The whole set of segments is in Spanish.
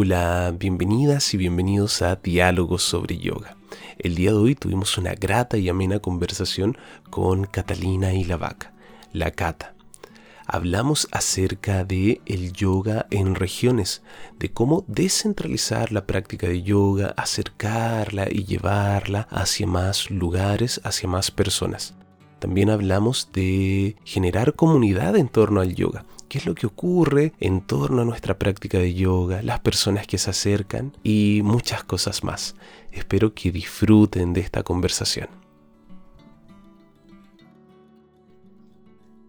Hola, bienvenidas y bienvenidos a Diálogos sobre Yoga. El día de hoy tuvimos una grata y amena conversación con Catalina y la vaca, la Cata. Hablamos acerca de el yoga en regiones, de cómo descentralizar la práctica de yoga, acercarla y llevarla hacia más lugares, hacia más personas. También hablamos de generar comunidad en torno al yoga. ¿Qué es lo que ocurre en torno a nuestra práctica de yoga? Las personas que se acercan y muchas cosas más. Espero que disfruten de esta conversación.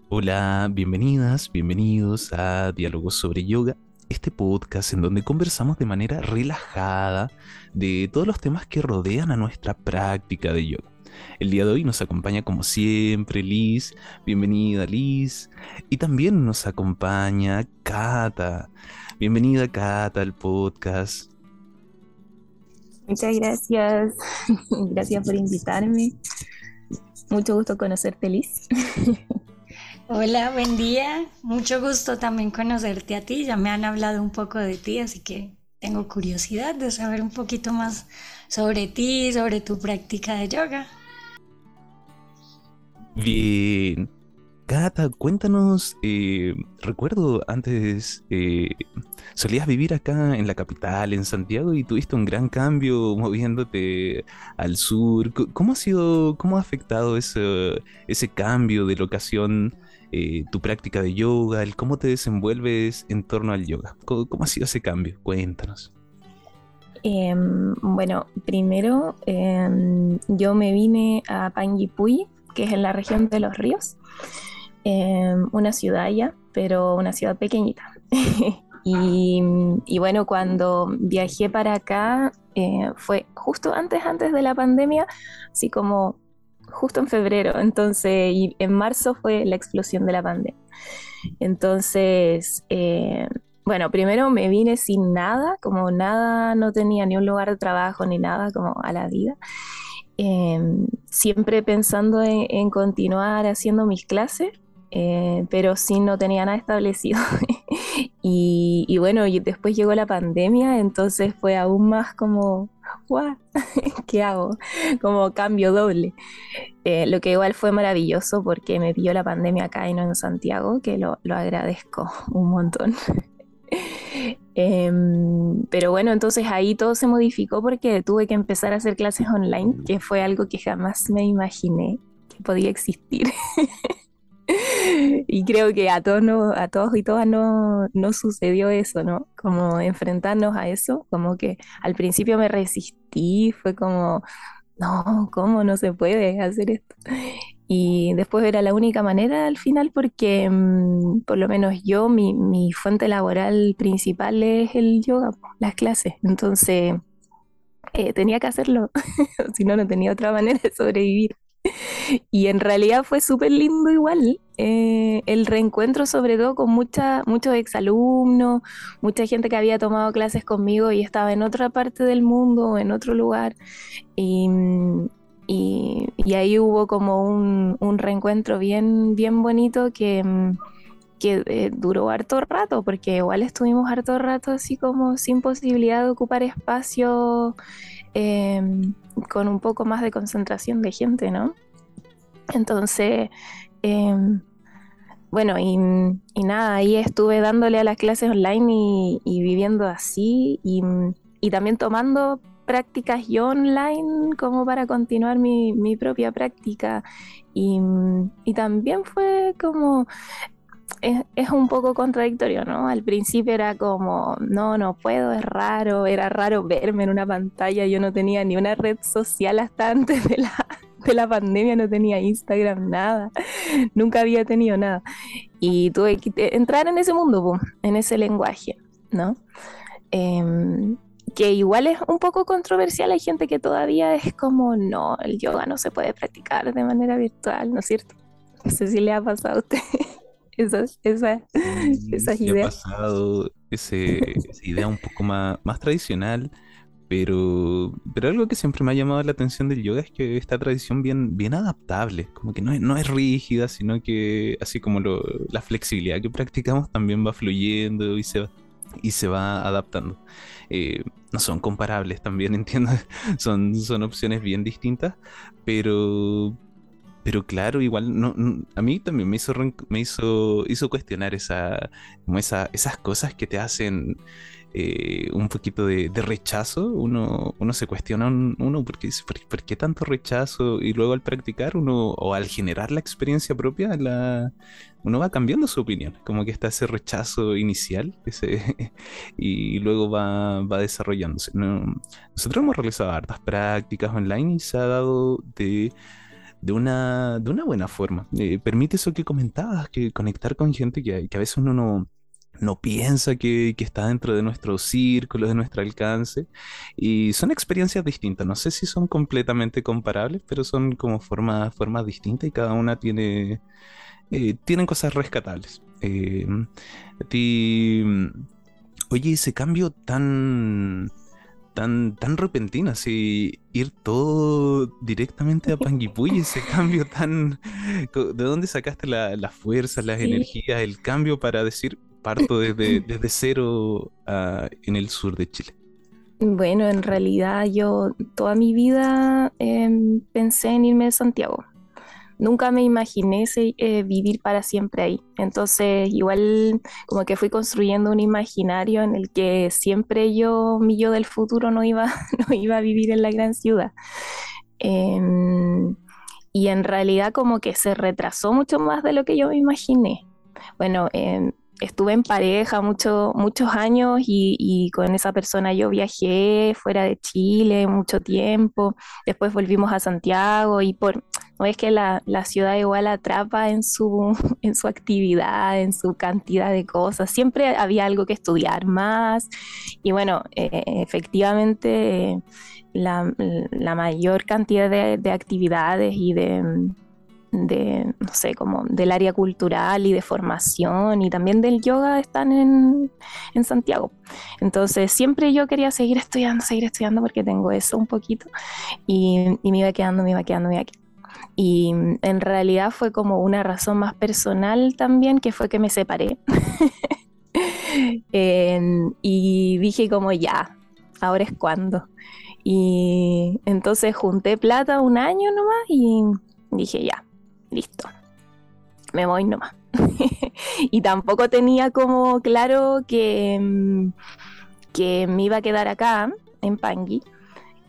Hola, bienvenidas, bienvenidos a Diálogos sobre Yoga, este podcast en donde conversamos de manera relajada de todos los temas que rodean a nuestra práctica de yoga. El día de hoy nos acompaña como siempre Liz, bienvenida Liz, y también nos acompaña Cata. Bienvenida Cata al podcast. Muchas gracias, gracias por invitarme. Mucho gusto conocerte Liz. Hola, buen día. Mucho gusto también conocerte a ti. Ya me han hablado un poco de ti, así que tengo curiosidad de saber un poquito más sobre ti, sobre tu práctica de yoga. Bien. Cata, cuéntanos, eh, recuerdo antes, eh, solías vivir acá en la capital, en Santiago, y tuviste un gran cambio moviéndote al sur. ¿Cómo ha sido, cómo ha afectado ese, ese cambio de locación, eh, tu práctica de yoga, el cómo te desenvuelves en torno al yoga? ¿Cómo, ha sido ese cambio? Cuéntanos. Em, bueno, primero em, yo me vine a Panguipulli que es en la región de los ríos, em, una ciudad ya, pero una ciudad pequeñita. y, bueno, cuando viajé para acá eh, fue justo antes, antes de la pandemia, así como justo en febrero, entonces, y en marzo fue la explosión de la pandemia. Entonces, eh, bueno, primero me vine sin nada, como nada, no tenía ni un lugar de trabajo ni nada, como a la vida. Em, siempre pensando en, continuar haciendo mis clases, eh, pero sí no tenía nada establecido. y, bueno, y después llegó la pandemia, entonces fue aún más como, ¿qué hago? Como cambio doble. Eh, lo que igual fue maravilloso porque me pilló la pandemia acá y no en Santiago, que lo, lo agradezco un montón. Em, pero bueno, entonces ahí todo se modificó porque tuve que empezar a hacer clases online, que fue algo que jamás me imaginé que podía existir. y creo que a todos, a todos y todas no, no sucedió eso, ¿no? Como enfrentarnos a eso, como que al principio me resistí, fue como, no, ¿cómo no se puede hacer esto? Y después era la única manera al final porque mm, por lo menos yo, mi, mi, fuente laboral principal es el yoga, las clases. Entonces eh, tenía que hacerlo, si no, no tenía otra manera de sobrevivir. Y en realidad fue súper lindo igual. Eh, el reencuentro sobre todo con mucha, muchos exalumnos, mucha gente que había tomado clases conmigo y estaba en otra parte del mundo, en otro lugar. Y, y, ahí hubo como un, reencuentro bien, bien bonito que, mm, que eh, duró harto rato, porque igual estuvimos harto rato así como sin posibilidad de ocupar espacio em, con un poco más de concentración de gente, ¿no? Entonces, em, bueno, y, nada, ahí estuve dándole a las clases online y, viviendo así y también tomando prácticas yo online como para continuar mi, propia práctica. Y, también fue como, es, un poco contradictorio, ¿no? Al principio era como, no, no puedo, es raro, era raro verme en una pantalla, yo no tenía ni una red social hasta antes de la, de la pandemia, no tenía Instagram, nada, nunca había tenido nada. Y tuve que entrar en ese mundo, en ese lenguaje, ¿no? Em, que igual es un poco controversial. Hay gente que todavía es como, no, el yoga no se puede practicar de manera virtual, ¿no es cierto? No sé si le ha pasado a usted esas, esa, esas ideas. ha pasado ese, esa idea un poco más, más tradicional, pero, pero algo que siempre me ha llamado la atención del yoga es que esta tradición bien, bien adaptable, como que no es, no es rígida, sino que así como lo, la flexibilidad que practicamos también va fluyendo y se va y se va adaptando. Eh, no son comparables también, entiendo, son, son opciones bien distintas, pero, pero claro, igual no, a mí también me hizo, me hizo, hizo cuestionar esa, esas cosas que te hacen eh, un poquito de, rechazo, uno, uno se cuestiona uno porque dice, ¿por, qué tanto rechazo? Y luego al practicar uno, o al generar la experiencia propia, la, uno va cambiando su opinión, como que está ese rechazo inicial y luego va, va desarrollándose. nosotros hemos realizado hartas prácticas online y se ha dado de de una, de una buena forma. Eh, permite eso que comentabas, que conectar con gente que a veces uno no, no piensa que, está dentro de nuestro círculo, de nuestro alcance. Y son experiencias distintas. No sé si son completamente comparables, pero son como formas, formas distintas y cada una tiene, eh, tienen cosas rescatables. Eh, ti, oye, ese cambio tan, tan, tan repentino, así ir todo directamente a Panguipulli, ese cambio tan... ¿De dónde sacaste la, la fuerza, las energías, el cambio para decir, parto desde, desde cero ah, en el sur de Chile? Bueno, en realidad yo toda mi vida em, pensé en irme de Santiago. Nunca me imaginé eh, vivir para siempre ahí. Entonces, igual como que fui construyendo un imaginario en el que siempre yo, mi yo del futuro, no iba, no iba a vivir en la gran ciudad. Em, y en realidad como que se retrasó mucho más de lo que yo me imaginé. Bueno, em, estuve en pareja mucho, muchos años y, con esa persona yo viajé fuera de Chile mucho tiempo, después volvimos a Santiago y por, no es que la, ciudad igual atrapa en su, en su actividad, en su cantidad de cosas, siempre había algo que estudiar más y bueno, eh, efectivamente la, mayor cantidad de actividades y de de, no sé, como del área cultural y de formación y también del yoga están en, en, Santiago. Entonces siempre yo quería seguir estudiando, seguir estudiando porque tengo eso un poquito y, y me iba quedando, me iba quedando, me iba quedando. Y en realidad fue como una razón más personal también, que fue que me separé. y dije como ya, ahora es cuando. Y entonces junté plata un año nomás y dije ya, listo, me voy nomás. y tampoco tenía como claro que, mm, que me iba a quedar acá, en Pangui.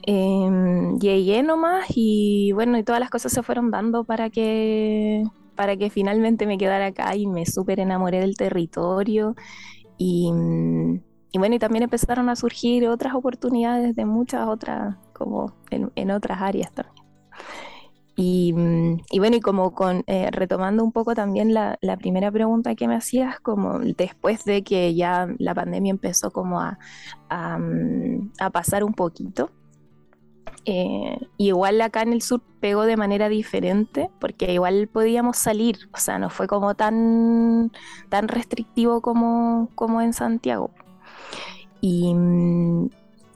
Em, llegué nomás y bueno, y todas las cosas se fueron dando para que, para que finalmente me quedara acá y me súper enamoré del territorio. Y, mm, y, bueno, y también empezaron a surgir otras oportunidades de muchas otras, como en, en otras áreas también. Mm, y, bueno, y como con, eh, retomando un poco también la, primera pregunta que me hacías, como después de que ya la pandemia empezó como a, a, mm, pasar un poquito, eh, igual acá en el sur pegó de manera diferente, porque igual podíamos salir, o sea, no fue como tan, tan restrictivo como, como en Santiago. Y, mm,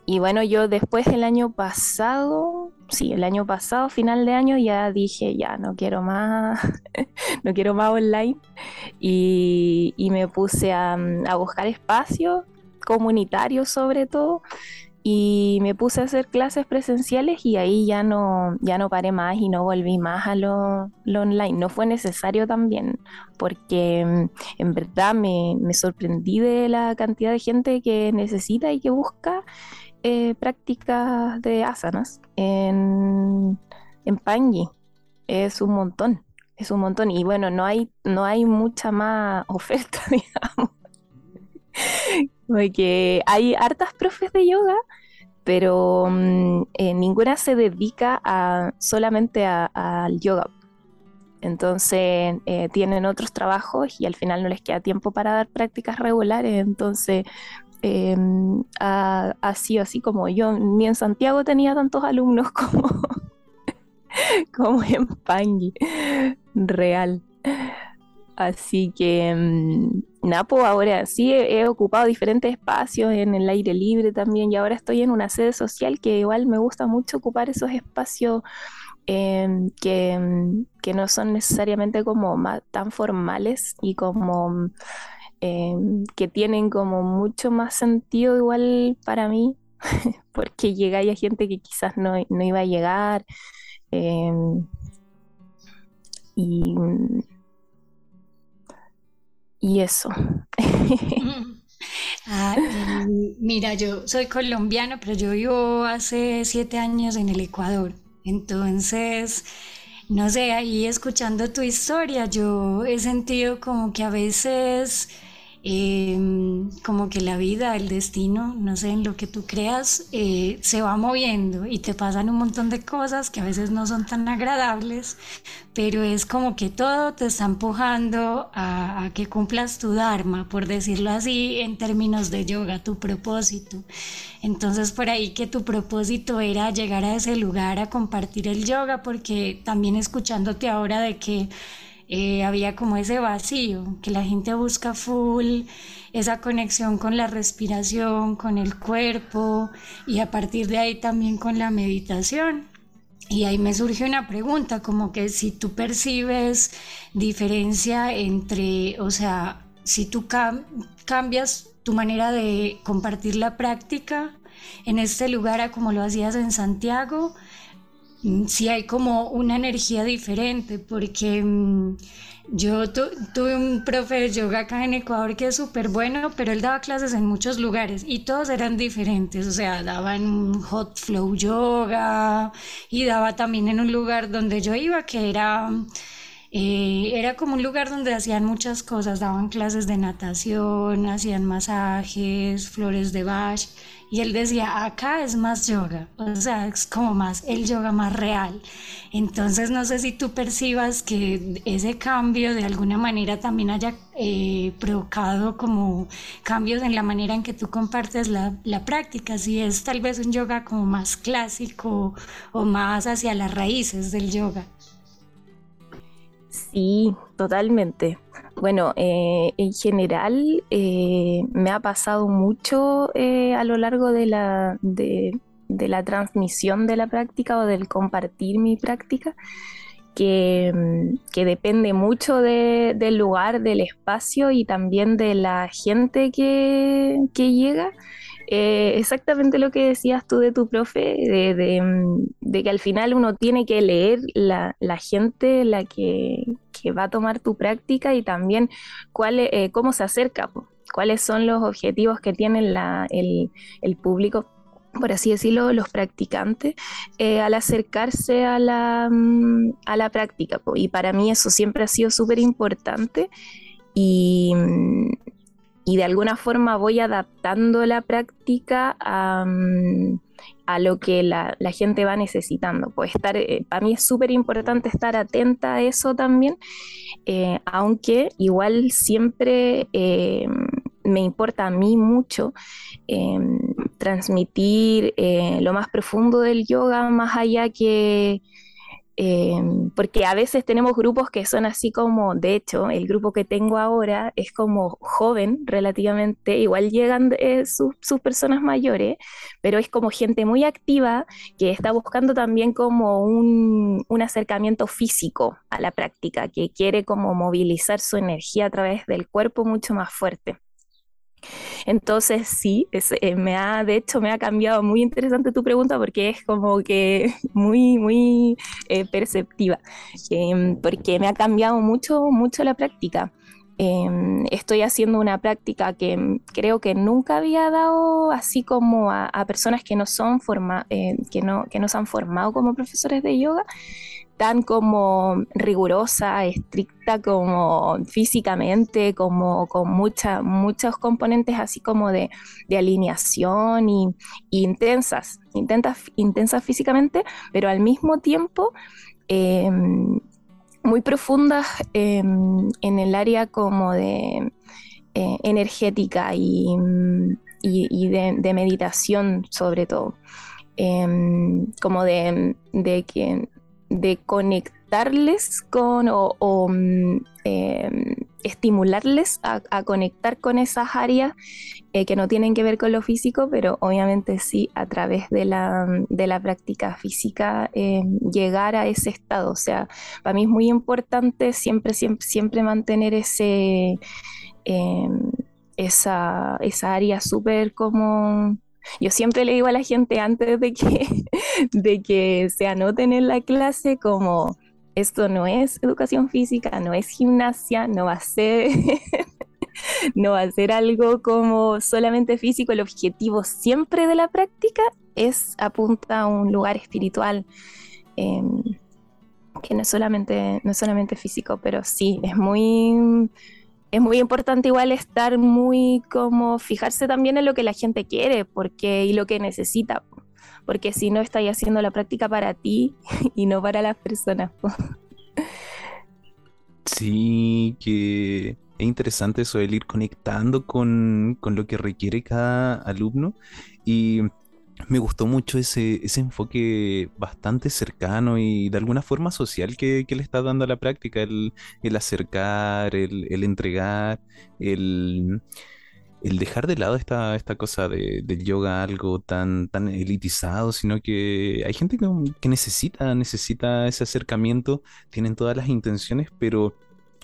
y bueno, yo después del año pasado, sí, el año pasado, final de año, ya dije, ya no quiero más, no quiero más online. Y, me puse a, a buscar espacios comunitarios sobre todo y me puse a hacer clases presenciales y ahí ya no, ya no paré más y no volví más a lo, online. No fue necesario también, porque mm, en verdad me, me, sorprendí de la cantidad de gente que necesita y que busca eh, prácticas de asanas en, en. Es un montón, es un montón. Y bueno, no hay, no hay mucha más oferta, digamos. Porque hay hartas profes de yoga, pero mm, eh, ninguna se dedica solamente al yoga. Entonces eh, tienen otros trabajos y al final no les queda tiempo para dar prácticas regulares. Entonces eh, así, así como yo, ni en Santiago tenía tantos alumnos como, como en Pangui, real. Así que, em, Napo, ahora sí he, ocupado diferentes espacios en el aire libre también y ahora estoy en una sede social que igual me gusta mucho ocupar esos espacios em, que, que, no son necesariamente como tan formales y como em, que tienen como mucho más sentido igual para mí, porque llega a gente que quizás no, iba a llegar. Em, y, y eso. Ah, mira, yo soy colombiano, pero yo vivo hace siete años en el Ecuador. Entonces, no sé, ahí escuchando tu historia, yo he sentido como que a veces Em, como que la vida, el destino, no sé, en lo que tú creas, eh, se va moviendo y te pasan un montón de cosas que a veces no son tan agradables, pero es como que todo te está empujando a, a que cumplas tu dharma, por decirlo así, en términos de yoga, tu propósito. Entonces por ahí que tu propósito era llegar a ese lugar a compartir el yoga, porque también escuchándote ahora de que eh, había como ese vacío, que la gente busca full esa conexión con la respiración, con el cuerpo y a partir de ahí también con la meditación. Y ahí me surge una pregunta, como que si tú percibes diferencia entre, o sea, si tú cambias tu manera de compartir la práctica en este lugar como lo hacías en Santiago, sí hay como una energía diferente, porque mm, yo tuve un profe de yoga acá en Ecuador que es súper bueno, pero él daba clases en muchos lugares y todos eran diferentes, o sea, daba en hot flow yoga y daba también en un lugar donde yo iba que era... Eh, era como un lugar donde hacían muchas cosas, daban clases de natación, hacían masajes, flores de Bach. Y él decía, acá es más yoga, o sea, es como más el yoga más real. Entonces no sé si tú percibas que ese cambio de alguna manera también haya eh, provocado como cambios en la manera en que tú compartes la, la, práctica, si es tal vez un yoga como más clásico o más hacia las raíces del yoga. Sí, totalmente. Bueno, eh, en general eh, me ha pasado mucho eh, a lo largo de la, de, la transmisión de la práctica o del compartir mi práctica, que, mm, depende mucho del lugar, del espacio y también de la gente que, que llega. Eh, exactamente lo que decías tú de tu profe, mm, de, que al final uno tiene que leer la, gente la que, va a tomar tu práctica y también cuál, eh, cómo se acerca, cuáles son los objetivos que tiene el, público por así decirlo, los practicantes, eh, al acercarse a la, mm, a la práctica. Y para mí eso siempre ha sido súper importante. Y, mm, y de alguna forma voy adaptando la práctica a, mm, lo que la, gente va necesitando. Pues estar, eh, para mí es súper importante estar atenta a eso también, eh, aunque igual siempre eh, me importa a mí mucho transmitir lo más profundo del yoga, más allá que Em, porque a veces tenemos grupos que son así como, de hecho, el grupo que tengo ahora es como joven relativamente, igual llegan eh, sus, personas mayores, pero es como gente muy activa que está buscando también como un, un acercamiento físico a la práctica, que quiere como movilizar su energía a través del cuerpo mucho más fuerte. Entonces sí, eh, me ha, de hecho me ha cambiado muy interesante tu pregunta porque es como que muy, muy eh, perceptiva, em, porque me ha cambiado mucho, mucho la práctica. Em, estoy haciendo una práctica que creo que nunca había dado así como a, personas que no son forma, eh, que, no, que no se han formado como profesores de yoga tan como rigurosa, estricta como físicamente, como con muchos componentes así como de, alineación y, intensas, intensas, intensas físicamente, pero al mismo tiempo em, muy profundas em, en el área como de eh, energética y, de, meditación sobre todo. Em, como de, de, que de conectarles con o, mm, em, estimularles a, conectar con esas áreas eh, que no tienen que ver con lo físico, pero obviamente sí a través de la, de la práctica física em, llegar a ese estado. O sea, para mí es muy importante siempre, siempre, siempre mantener ese, em, esa, esa área súper como... Yo siempre le digo a la gente antes de que, de que se anoten en la clase como esto no es educación física, no es gimnasia, no va a ser, no va a ser algo como solamente físico. El objetivo siempre de la práctica es apunta a un lugar espiritual. Em, que no es solamente, no es solamente físico, pero sí, es muy, es muy importante igual estar muy como fijarse también en lo que la gente quiere porque, y lo que necesita, porque si no estás haciendo la práctica para ti y no para las personas. Sí, que es interesante eso, el ir conectando con, con lo que requiere cada alumno y me gustó mucho ese, enfoque bastante cercano y de alguna forma social que, le está dando a la práctica, el, acercar, el, entregar, el, dejar de lado esta, esta cosa de, del yoga algo tan, tan elitizado, sino que hay gente que, que necesita, necesita ese acercamiento, tienen todas las intenciones, pero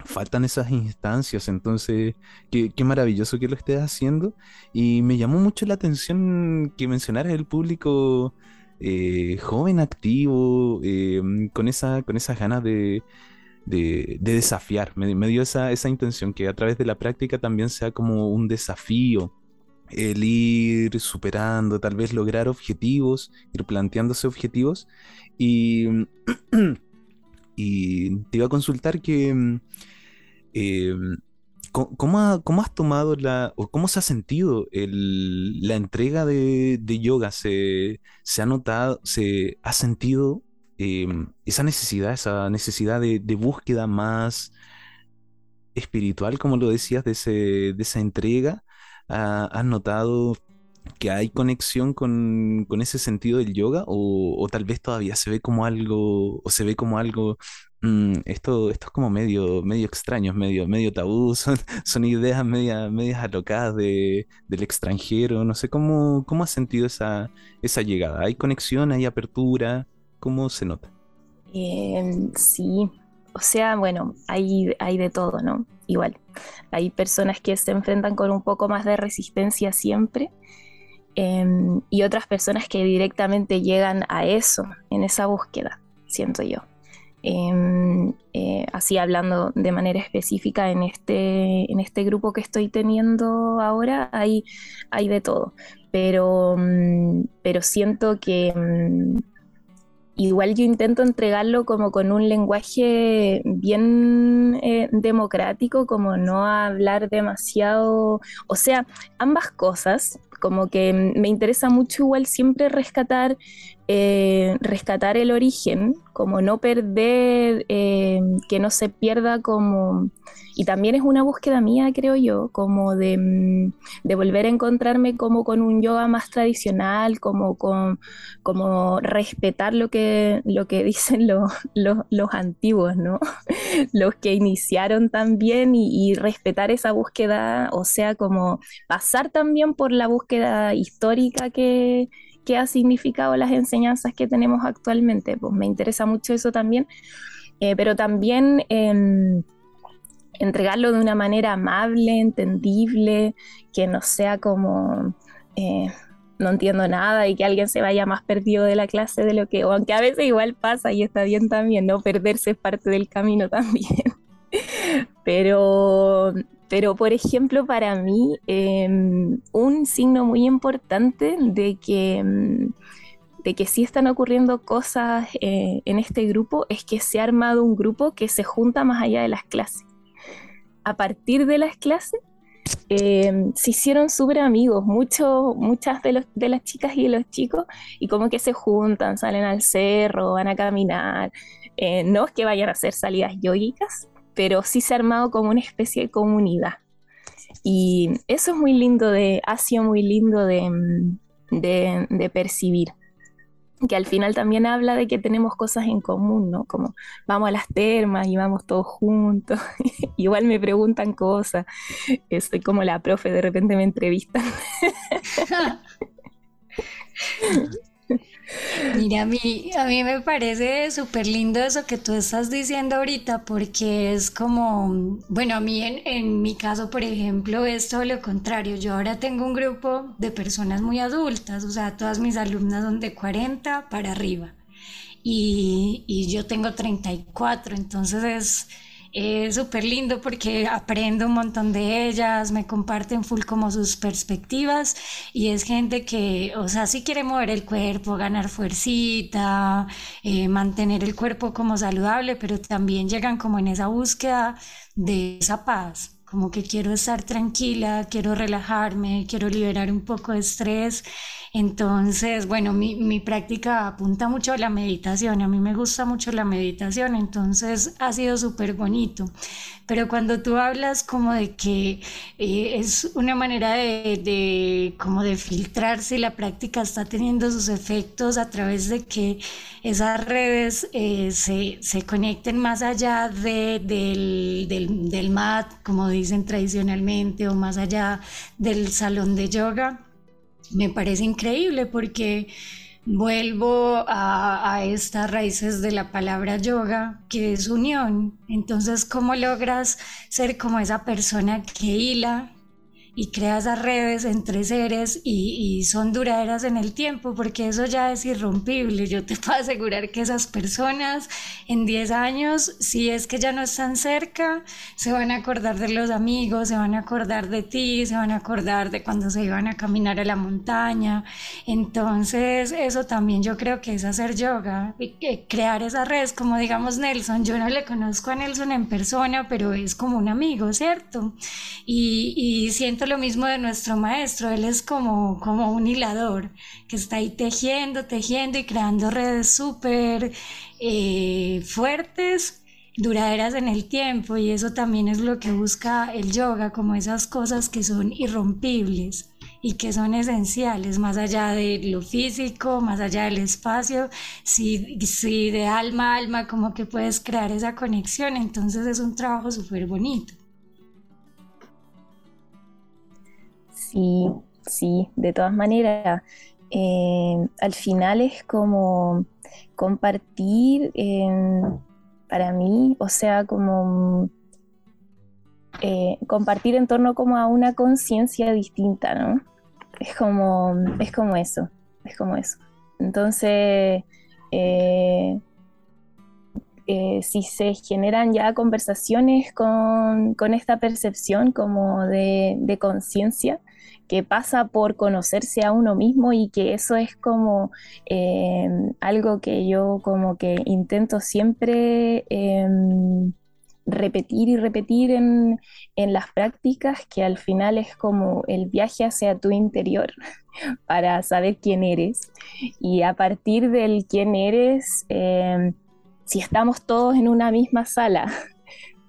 faltan esas instancias, entonces qué, maravilloso que lo estés haciendo. Y me llamó mucho la atención que mencionaras el público eh, joven, activo, eh, con, esa, con esas ganas de, desafiar, me, dio esa, esa intención que a través de la práctica también sea como un desafío el ir superando, tal vez lograr objetivos, ir planteándose objetivos. Y... y te iba a consultar que eh, ¿cómo, has tomado la, o cómo se ha sentido la entrega de, yoga? ¿Se, ha notado, se ha sentido em, esa necesidad, esa necesidad de, búsqueda más espiritual, como lo decías, de, esa entrega? ¿Has notado que hay conexión con, ese sentido del yoga o, tal vez todavía se ve como algo o se ve como algo mm, esto, esto es como medio, medio extraño, medio, medio tabú, son, son ideas media, medias alocadas de, del extranjero, no sé cómo, cómo has sentido esa, esa llegada, ¿hay conexión, hay apertura? ¿Cómo se nota? Em, sí, o sea, bueno, hay, hay de todo, ¿no? Igual, hay personas que se enfrentan con un poco más de resistencia siempre Em, y otras personas que directamente llegan a eso, en esa búsqueda, siento yo. Em, eh, así hablando de manera específica en este, en este grupo que estoy teniendo ahora, hay, hay de todo, pero, mm, pero siento que mm, igual yo intento entregarlo como con un lenguaje bien eh, democrático, como no hablar demasiado, o sea, ambas cosas, como que me interesa mucho igual siempre rescatar, eh, rescatar el origen, como no perder, eh, que no se pierda como... Y también es una búsqueda mía, creo yo, como de, mm, de volver a encontrarme como con un yoga más tradicional, como, con, como respetar lo que, lo que dicen los, los, antiguos, ¿no? los que iniciaron también y, y respetar esa búsqueda, o sea, como pasar también por la búsqueda histórica que, qué ha significado las enseñanzas que tenemos actualmente. Pues me interesa mucho eso también, eh, pero también em, entregarlo de una manera amable, entendible, que no sea como... Eh, no entiendo nada y que alguien se vaya más perdido de la clase de lo que, o aunque a veces igual pasa y está bien también, no perderse es parte del camino también. Pero, pero, por ejemplo, para mí, em, un signo muy importante de que, em, de que sí están ocurriendo cosas eh, en este grupo es que se ha armado un grupo que se junta más allá de las clases. A partir de las clases, em, se hicieron súper amigos, mucho, muchas de, de, las chicas y de los chicos, y como que se juntan, salen al cerro, van a caminar. Eh, no es que vayan a hacer salidas yogicas, pero sí se ha armado como una especie de comunidad. Y eso es muy lindo, de, ha sido muy lindo de, de, percibir que al final también habla de que tenemos cosas en común, ¿no? Como vamos a las termas y vamos todos juntos. Igual me preguntan cosas. Estoy como la profe, de repente me entrevistan. Mira, a mí, a mí me parece súper lindo eso que tú estás diciendo ahorita, porque es como, bueno, a mí en, en, mi caso, por ejemplo, es todo lo contrario. Yo ahora tengo un grupo de personas muy adultas, o sea, todas mis alumnas son de 40 para arriba. Y, y yo tengo 34, entonces es es súper lindo porque aprendo un montón de ellas, me comparten full como sus perspectivas y es gente que, o sea, sí quiere mover el cuerpo, ganar fuercita, eh, mantener el cuerpo como saludable, pero también llegan como en esa búsqueda de esa paz como que quiero estar tranquila, quiero relajarme, quiero liberar un poco de estrés entonces, bueno, mi, mi, práctica apunta mucho a la meditación, a mí me gusta mucho la meditación, entonces ha sido súper bonito. Pero cuando tú hablas como de que eh, es una manera de, de, como de filtrar si la práctica está teniendo sus efectos a través de que esas redes eh, se, se, conecten más allá de, del, del, del mat, como dicen tradicionalmente, o más allá del salón de yoga me parece increíble porque vuelvo a, estas raíces de la palabra yoga, que es unión. Entonces, ¿cómo logras ser como esa persona que hila y crea esas redes entre seres y, son duraderas en el tiempo, porque eso ya es irrompible. Yo te puedo asegurar que esas personas en 10 años, si es que ya no están cerca, se van a acordar de los amigos, se van a acordar de ti, se van a acordar de cuando se iban a caminar a la montaña. Entonces, eso también yo creo que es hacer yoga, y crear esas redes, como digamos Nelson, yo no le conozco a Nelson en persona, pero es como un amigo, ¿cierto? Y, y siento lo mismo de nuestro maestro, él es como, como un hilador que está ahí tejiendo, tejiendo y creando redes súper eh, fuertes, duraderas en el tiempo y eso también es lo que busca el yoga, como esas cosas que son irrompibles y que son esenciales, más allá de lo físico, más allá del espacio, si, si de alma a alma como que puedes crear esa conexión, entonces es un trabajo súper bonito. Sí, sí, de todas maneras, eh, al final es como compartir para mí, o sea, como eh, compartir en torno como a una conciencia distinta, ¿no? Es como, es como eso, es como eso. Entonces, eh, si se generan ya conversaciones con, esta percepción como de conciencia, que pasa por conocerse a uno mismo y que eso es como em, algo que yo como que intento siempre em, repetir y repetir en, las prácticas, que al final es como el viaje hacia tu interior para saber quién eres. Y a partir del quién eres, em, si estamos todos en una misma sala,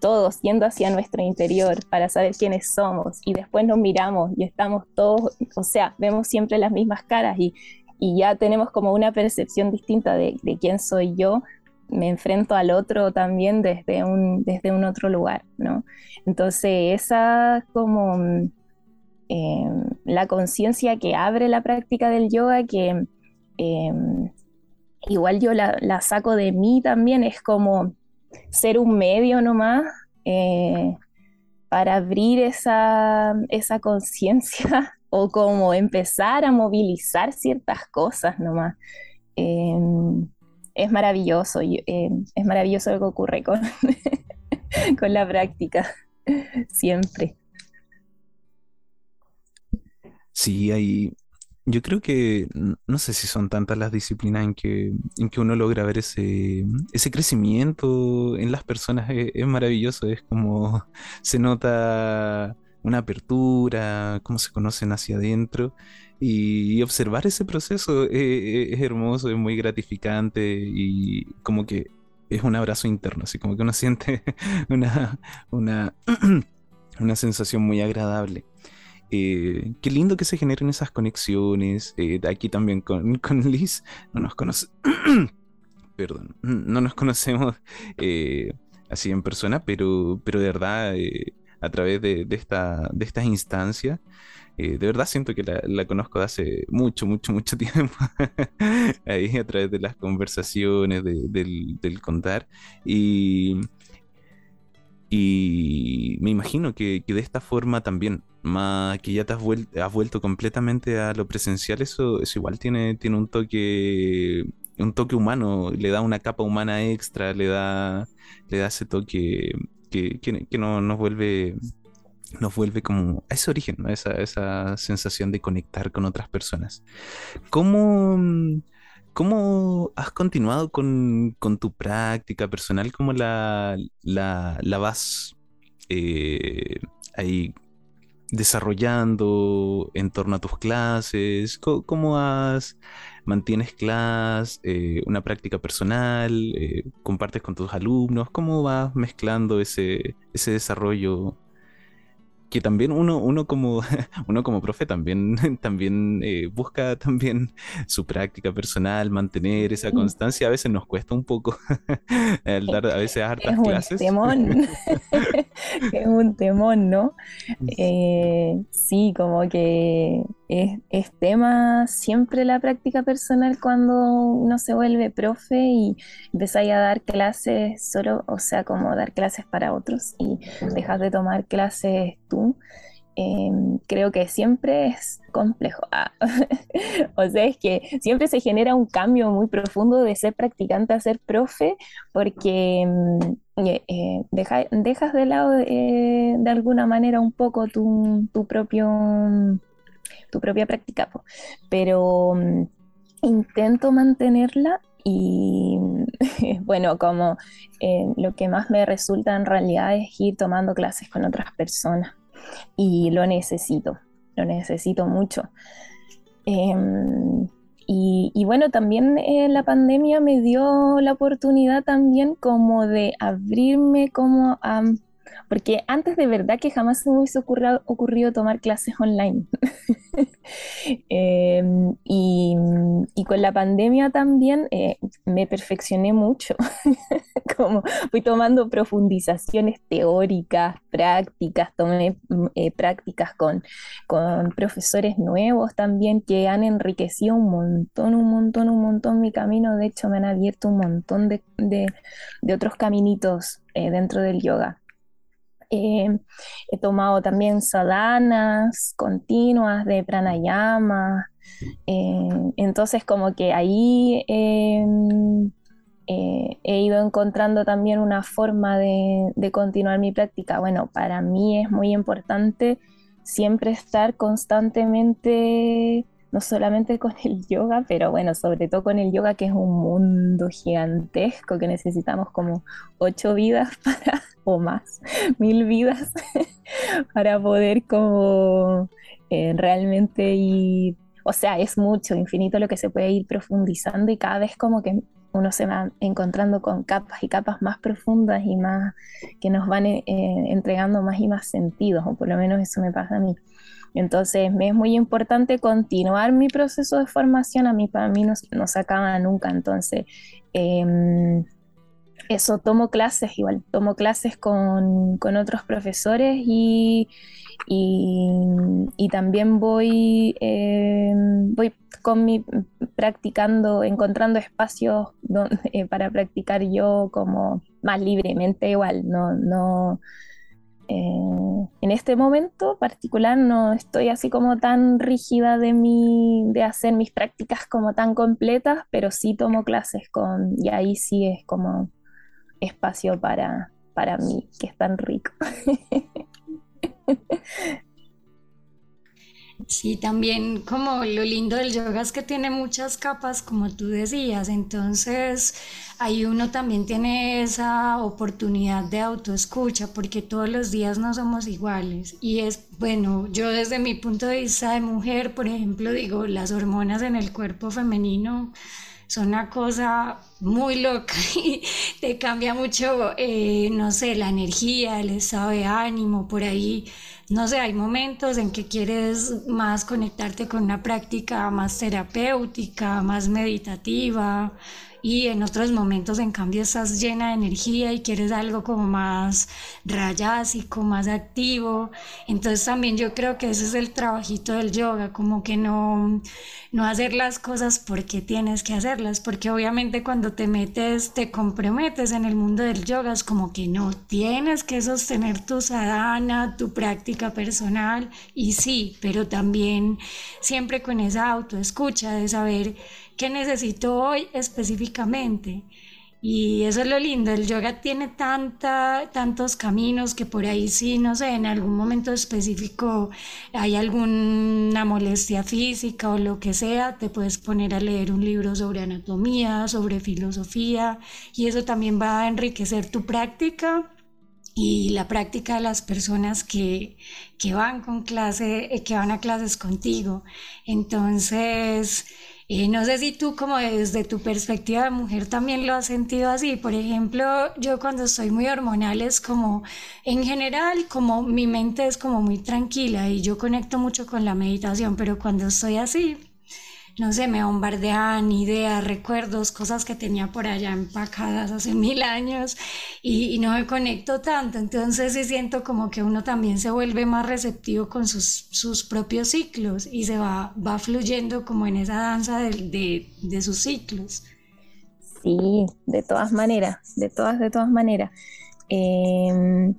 todos yendo hacia nuestro interior para saber quiénes somos y después nos miramos y estamos todos, o sea, vemos siempre las mismas caras y, ya tenemos como una percepción distinta de, quién soy yo, me enfrento al otro también desde un, desde un otro lugar, ¿no? Entonces esa como em, la conciencia que abre la práctica del yoga, que em, igual yo la saco de mí también, es como ser un medio nomás eh, para abrir esa, esa conciencia o como empezar a movilizar ciertas cosas nomás. Em, es maravilloso, em, es maravilloso lo que ocurre con, con la práctica, siempre. Sí, hay, yo creo que no sé si son tantas las disciplinas en que, en que uno logra ver ese, ese crecimiento en las personas. Es, es maravilloso, es como se nota una apertura, cómo se conocen hacia adentro. Y, observar ese proceso es, es, hermoso, es muy gratificante y como que es un abrazo interno, así como que uno siente una, una, una sensación muy agradable. Eh, qué lindo que se generen esas conexiones. Eh, aquí también con, con, Liz, no nos conoce. Perdón, no nos conocemos eh, así en persona, pero, pero de verdad a través de, esta, de estas instancias. De verdad siento que la, conozco de hace mucho, mucho, mucho tiempo, ahí a través de las conversaciones, del, contar. Y, y me imagino que, de esta forma también, más que ya te has, has, vuelto completamente a lo presencial, eso, eso igual tiene, tiene un toque un toque humano, le da una capa humana extra, le da, le da ese toque que, que, no, nos vuelve nos vuelve como a ese origen, a esa, esa, sensación de conectar con otras personas. ¿Cómo, cómo has continuado con, tu práctica personal? ¿Cómo la, la, vas eh, ahí desarrollando en torno a tus clases? ¿Cómo, has, mantienes clases, eh, una práctica personal, eh, compartes con tus alumnos? ¿Cómo vas mezclando ese, ese desarrollo que también uno, uno como uno como profe también, también eh, busca también su práctica personal, mantener esa constancia. A veces nos cuesta un poco el dar a veces hartas es clases. Un temón. es un temón, ¿no? Eh, sí, como que es, tema siempre la práctica personal cuando uno se vuelve profe y empezáis a dar clases solo, o sea, como dar clases para otros y dejas de tomar clases tú. Em, creo que siempre es complejo. Ah, o sea, es que siempre se genera un cambio muy profundo de ser practicante a ser profe, porque em, eh, eh, dejas de lado eh, de alguna manera un poco tu, tu propio tu propia práctica, pero mm, intento mantenerla y bueno, como eh, lo que más me resulta en realidad es ir tomando clases con otras personas y lo necesito, lo necesito mucho. Em, y, bueno, también eh, la pandemia me dio la oportunidad también como de abrirme como a porque antes de verdad que jamás se me hubiese ocurrido, tomar clases online. Em, y, con la pandemia también eh, me perfeccioné mucho, como fui tomando profundizaciones teóricas, prácticas, tomé mm, eh, prácticas con, con profesores nuevos también que han enriquecido un montón, un montón, un montón mi camino. De hecho, me han abierto un montón de, otros caminitos eh, dentro del yoga. Eh, he tomado también sadanas continuas de pranayama. Eh, entonces como que ahí em, eh, he ido encontrando también una forma de, de, continuar mi práctica. Bueno, para mí es muy importante siempre estar constantemente no solamente con el yoga, pero bueno, sobre todo con el yoga, que es un mundo gigantesco, que necesitamos como ocho vidas para, o más, mil vidas, para poder como eh, realmente ir, o sea, es mucho, infinito lo que se puede ir profundizando y cada vez como que uno se va encontrando con capas y capas más profundas y más que nos van eh, entregando más y más sentidos, o por lo menos eso me pasa a mí. Entonces me es muy importante continuar mi proceso de formación, a mí para mí no, se acaba nunca, entonces em, eso, tomo clases igual, tomo clases con, otros profesores y, y, también voy, em, voy con mi, practicando, encontrando espacios donde, para practicar yo como más libremente igual, no, no eh, en este momento particular no estoy así como tan rígida de, mi, de hacer mis prácticas como tan completas, pero sí tomo clases con, y ahí sí es como espacio para, para mí, que es tan rico. Sí, también como lo lindo del yoga es que tiene muchas capas, como tú decías, entonces ahí uno también tiene esa oportunidad de autoescucha, porque todos los días no somos iguales. Y es, bueno, yo desde mi punto de vista de mujer, por ejemplo, digo, las hormonas en el cuerpo femenino son una cosa muy loca y te cambia mucho, eh, no sé, la energía, el estado de ánimo, por ahí, no sé, hay momentos en que quieres más conectarte con una práctica más terapéutica, más meditativa, y en otros momentos en cambio estás llena de energía y quieres algo como más rayásico, más activo. Entonces también yo creo que ese es el trabajito del yoga, como que no, no hacer las cosas porque tienes que hacerlas, porque obviamente cuando te metes, te comprometes en el mundo del yoga, es como que no tienes que sostener tu sadhana, tu práctica personal, y sí, pero también siempre con esa autoescucha de saber qué necesito hoy específicamente. Y eso es lo lindo, el yoga tiene tanta, tantos caminos que por ahí sí, no sé, en algún momento específico hay alguna molestia física o lo que sea, te puedes poner a leer un libro sobre anatomía, sobre filosofía y eso también va a enriquecer tu práctica y la práctica de las personas que, que van con clase, eh, que van a clases contigo. Entonces, eh, no sé si tú como desde tu perspectiva de mujer también lo has sentido así. Por ejemplo, yo cuando estoy muy hormonal es como, en general, como mi mente es como muy tranquila y yo conecto mucho con la meditación, pero cuando estoy así, no sé, me bombardean ideas, recuerdos, cosas que tenía por allá empacadas hace mil años y, no me conecto tanto. Entonces sí siento como que uno también se vuelve más receptivo con sus, sus propios ciclos y se va, va fluyendo como en esa danza de, de, sus ciclos. Sí, de todas maneras, de todas, de todas maneras. Em,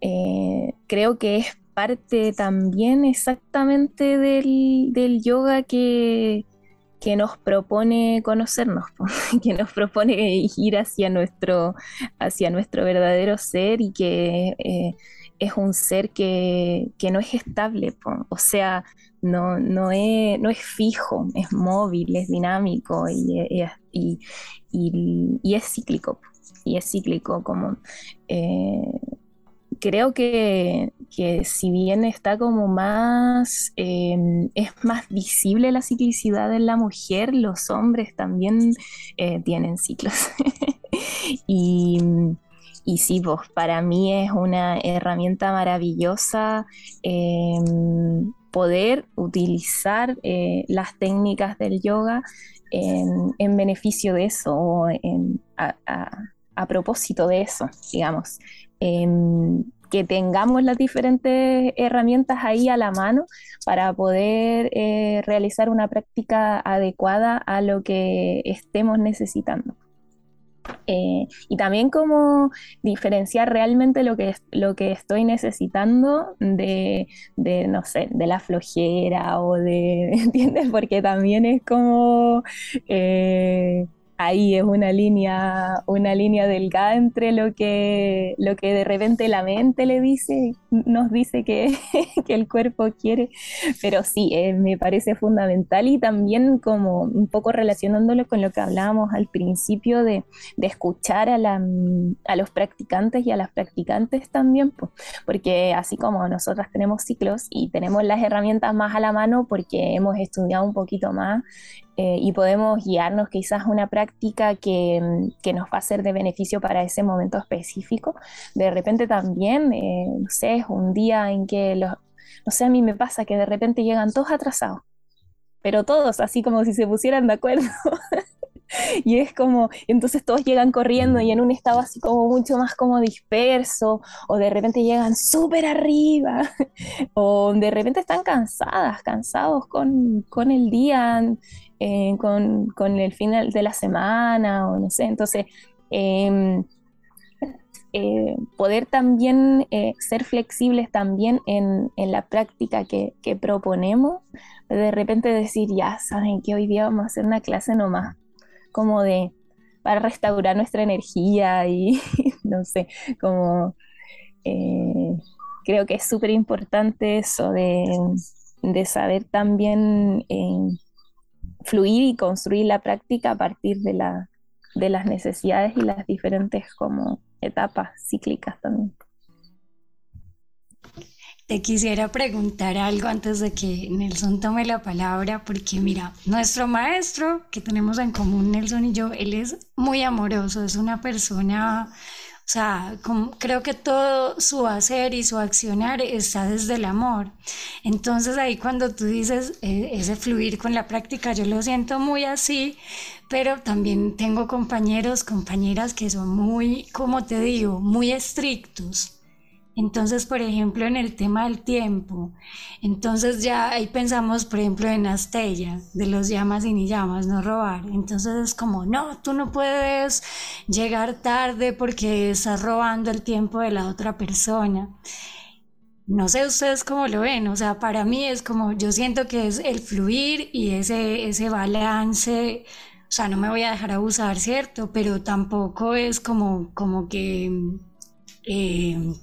eh, creo que es parte también exactamente del, del yoga que, que, nos propone conocernos, que nos propone ir hacia nuestro, hacia nuestro verdadero ser y que eh, es un ser que, que, no es estable, o sea, no, no, es, no es fijo, es móvil, es dinámico y, y, y, es cíclico, y es cíclico como... Eh, creo que, si bien está como más, em, es más visible la ciclicidad en la mujer, los hombres también eh, tienen ciclos. y, y sí, pues para mí es una herramienta maravillosa em, poder utilizar eh, las técnicas del yoga en, beneficio de eso o a propósito de eso, digamos. Em, que tengamos las diferentes herramientas ahí a la mano para poder eh, realizar una práctica adecuada a lo que estemos necesitando. Eh, y también como diferenciar realmente lo que, lo que estoy necesitando de, de, no sé, de la flojera o de, ¿entiendes? Porque también es como... Eh, ahí es una línea, una línea delgada entre lo que, lo que de repente la mente le dice, nos dice que, que el cuerpo quiere, pero sí, eh, me parece fundamental y también como un poco relacionándolo con lo que hablábamos al principio de, de escuchar a, la, a, los practicantes y a las practicantes también, pues, porque así como nosotras tenemos ciclos y tenemos las herramientas más a la mano porque hemos estudiado un poquito más eh, y podemos guiarnos quizás una práctica que, mm, que, nos va a ser de beneficio para ese momento específico. De repente también, eh, no sé, es un día en que los, no sé, a mí me pasa que de repente llegan todos atrasados, pero todos así como si se pusieran de acuerdo. y es como, entonces todos llegan corriendo y en un estado así como mucho más como disperso, o de repente llegan súper arriba, o de repente están cansadas, cansados con, con el día, eh, con, con, el final de la semana o no sé. Entonces, em, eh, poder también eh, ser flexibles también en, en la práctica que, que, proponemos, de repente decir, ya saben que hoy día vamos a hacer una clase nomás, como de para restaurar nuestra energía y no sé, como creo que es súper importante eso de, de saber también fluir y construir la práctica a partir de, la, de las necesidades y las diferentes como etapas cíclicas también. Te quisiera preguntar algo antes de que Nelson tome la palabra, porque mira, nuestro maestro que tenemos en común, Nelson y yo, él es muy amoroso, es una persona O sea, creo que todo su hacer y su accionar está desde el amor. Entonces ahí cuando tú dices eh, ese fluir con la práctica, yo lo siento muy así, pero también tengo compañeros, compañeras que son muy, como te digo, muy estrictos entonces, por ejemplo, en el tema del tiempo, entonces ya ahí pensamos, por ejemplo, en Astella, de los llamas y ni llamas, no robar. Entonces es como, no, tú no puedes llegar tarde porque estás robando el tiempo de la otra persona. No sé ustedes cómo lo ven, o sea, para mí es como, yo siento que es el fluir y ese, ese balance, o sea, no me voy a dejar abusar, ¿cierto? Pero tampoco es como, como que... Eh,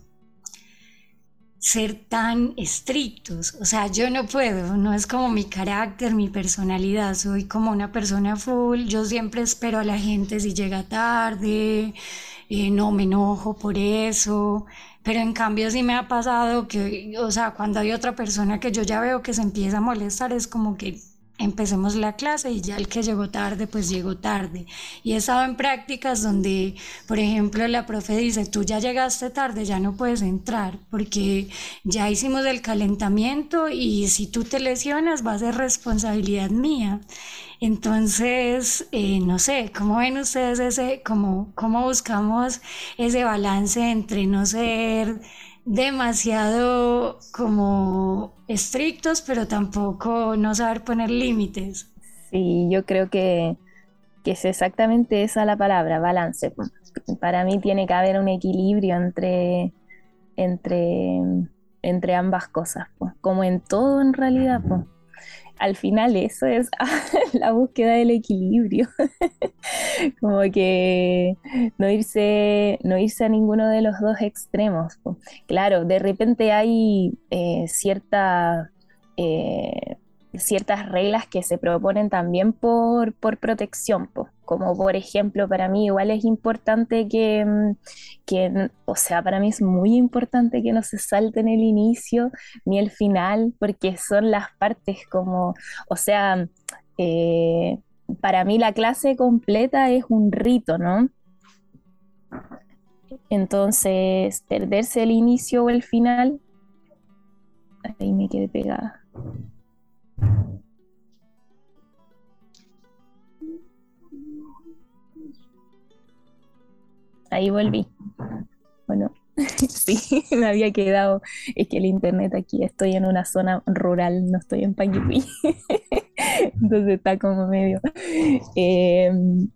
ser tan estrictos. O sea, yo no puedo, no es como mi carácter, mi personalidad, soy como una persona full, yo siempre espero a la gente si llega tarde, eh, no me enojo por eso, pero en cambio sí me ha pasado que, o sea, cuando hay otra persona que yo ya veo que se empieza a molestar, es como que empecemos la clase y ya el que llegó tarde, pues llegó tarde. Y he estado en prácticas donde, por ejemplo, la profe dice, tú ya llegaste tarde, ya no puedes entrar, porque ya hicimos el calentamiento y si tú te lesionas va a ser responsabilidad mía. Entonces, eh, no sé, ¿cómo ven ustedes ese, cómo, cómo buscamos ese balance entre no ser demasiado como estrictos, pero tampoco no saber poner límites. Sí, yo creo que, es exactamente esa la palabra, balance. Para mí tiene que haber un equilibrio entre, entre, entre ambas cosas, como en todo en realidad. Pues al final eso es la búsqueda del equilibrio. Como que no irse, no irse a ninguno de los dos extremos. Claro, de repente hay eh, cierta eh, ciertas reglas que se proponen también por, por protección, como por ejemplo para mí igual es importante que, mm, que, o sea, para mí es muy importante que no se salte en el inicio ni el final, porque son las partes como, o sea, eh, para mí la clase completa es un rito, ¿no? Entonces, perderse el inicio o el final, ahí me quedé pegada. Ahí volví. Bueno, sí, me había quedado. Es que el internet aquí, estoy en una zona rural, no estoy en Panguipulli. Entonces está como medio. Eh,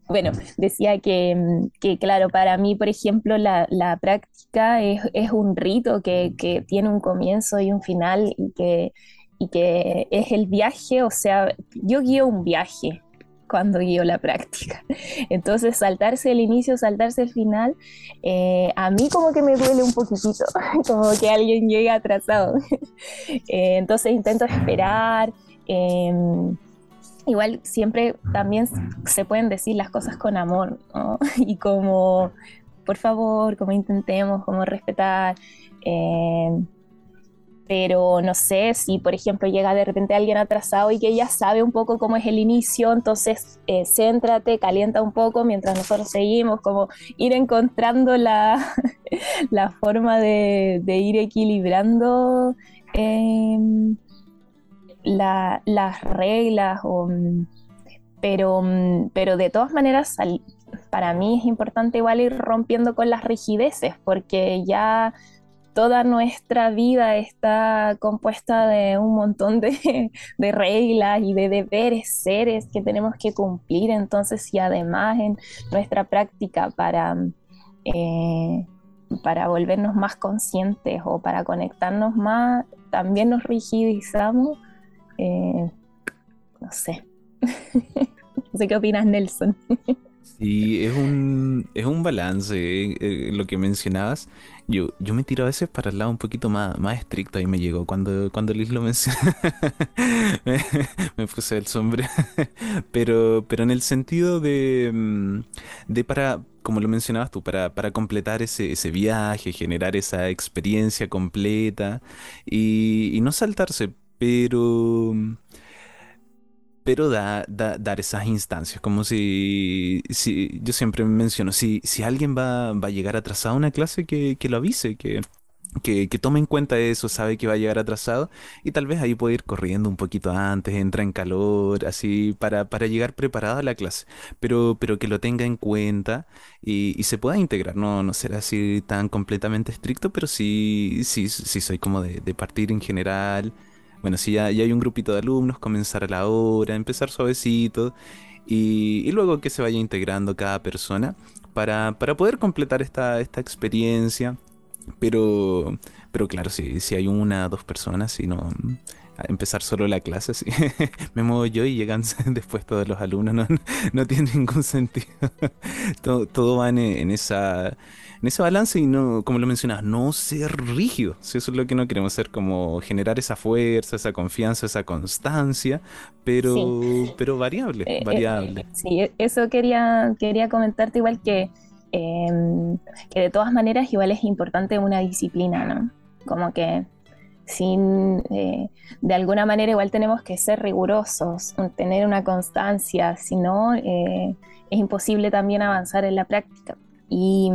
bueno, decía que, claro, para mí, por ejemplo, la, práctica es, un rito que, que, tiene un comienzo y un final y que, y que es el viaje, o sea, yo guío un viaje cuando guío la práctica. Entonces, saltarse el inicio, saltarse el final, eh, a mí como que me duele un poquitito, como que alguien llegue atrasado. Eh, entonces, intento esperar. Em, igual siempre también se pueden decir las cosas con amor, ¿no? Y como, por favor, como intentemos, como respetar. Pero no sé si, por ejemplo, llega de repente alguien atrasado y que ya sabe un poco cómo es el inicio, entonces eh, céntrate, calienta un poco mientras nosotros seguimos, como ir encontrando la, la forma de, ir equilibrando em, las reglas, pero, pero de todas maneras, para mí es importante igual ir rompiendo con las rigideces, porque ya toda nuestra vida está compuesta de un montón de, reglas y de deberes, seres que tenemos que cumplir. Entonces, si además en nuestra práctica para, eh, volvernos más conscientes o para conectarnos más, también nos rigidizamos, eh, no sé. no sé qué opinas, Nelson. Sí, es un, es un balance, eh, lo que mencionabas. Yo, yo me tiro a veces para el lado un poquito más, más estricto, ahí me llegó cuando, cuando Liz lo mencionó. me, puse el sombrero. pero, pero en el sentido de, mm, de para, como lo mencionabas tú, para, para completar ese, ese viaje, generar esa experiencia completa y, y no saltarse, pero pero da, dar esas instancias, como si, si yo siempre menciono, si, si alguien va, va a llegar atrasado a una clase, que, que lo avise, que, que, tome en cuenta eso, sabe que va a llegar atrasado y tal vez ahí puede ir corriendo un poquito antes, entra en calor, así para, para llegar preparado a la clase, pero, pero que lo tenga en cuenta y, se pueda integrar, no, no será así tan completamente estricto, pero sí, sí, sí soy como de, partir en general. Bueno, si ya, ya, hay un grupito de alumnos, comenzar a la hora, empezar suavecito y, y luego que se vaya integrando cada persona para, para poder completar esta, esta experiencia. Pero, pero claro, si, si hay una dos personas, si no empezar solo la clase, sí. me muevo yo y llegan después todos los alumnos, no, no tiene ningún sentido. todo, todo va en, esa, en ese balance y no, como lo mencionas, no ser rígido. Si eso es lo que no queremos hacer, como generar esa fuerza, esa confianza, esa constancia, pero, pero variable, eh, eh, sí, eso quería, quería comentarte igual que Em, que de todas maneras igual es importante una disciplina, ¿no? Como que sin, eh, de alguna manera igual tenemos que ser rigurosos, tener una constancia, si no es imposible también avanzar en la práctica. Y,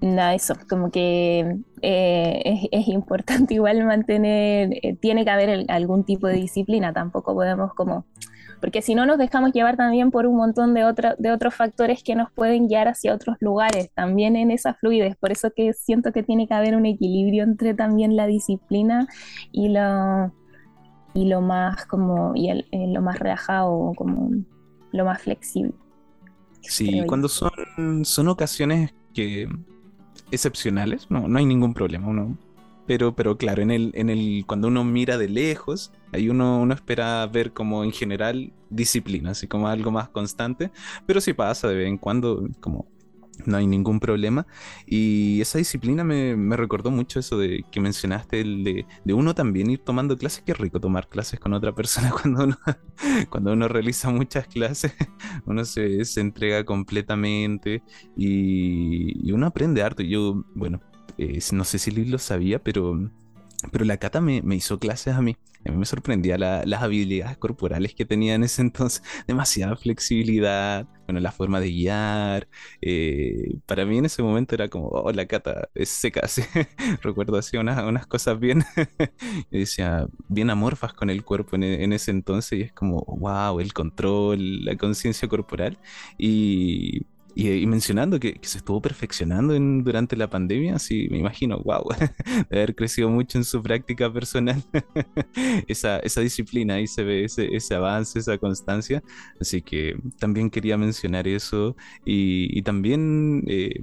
nada, eso, como que eh, es, importante igual mantener, eh, tiene que haber algún tipo de disciplina, tampoco podemos como porque si no nos dejamos llevar también por un montón de, de otros factores que nos pueden guiar hacia otros lugares, también en esa fluidez. Por eso que siento que tiene que haber un equilibrio entre también la disciplina y lo, y lo más como y el, eh, lo más relajado, como lo más flexible. Sí, cuando son, son ocasiones que excepcionales, no, no hay ningún problema. Uno pero, pero claro, en el, en el, cuando uno mira de lejos, ahí uno, uno espera ver como en general disciplina, así como algo más constante, pero sí pasa de vez en cuando, como no hay ningún problema. Y esa disciplina me, me recordó mucho eso de que mencionaste, el de, de, uno también ir tomando clases. Qué rico tomar clases con otra persona cuando uno, cuando uno realiza muchas clases. Uno se, se entrega completamente y, y, uno aprende harto. Yo, bueno, eh, no sé si Liz lo sabía, pero, pero la Cata me, hizo clases a mí. A mí me sorprendía las habilidades corporales que tenía en ese entonces. Demasiada flexibilidad, bueno, la forma de guiar. Eh, para mí en ese momento era como, oh, la Cata es seca. Recuerdo así unas, unas cosas bien, decía, bien amorfas con el cuerpo en, en, ese entonces. Y es como, wow, el control, la conciencia corporal. Y y, mencionando que, se estuvo perfeccionando en, durante la pandemia, sí, me imagino, wow, de haber crecido mucho en su práctica personal, esa, esa, disciplina, ahí se ve ese, ese, avance, esa constancia. Así que también quería mencionar eso y, y también... Eh,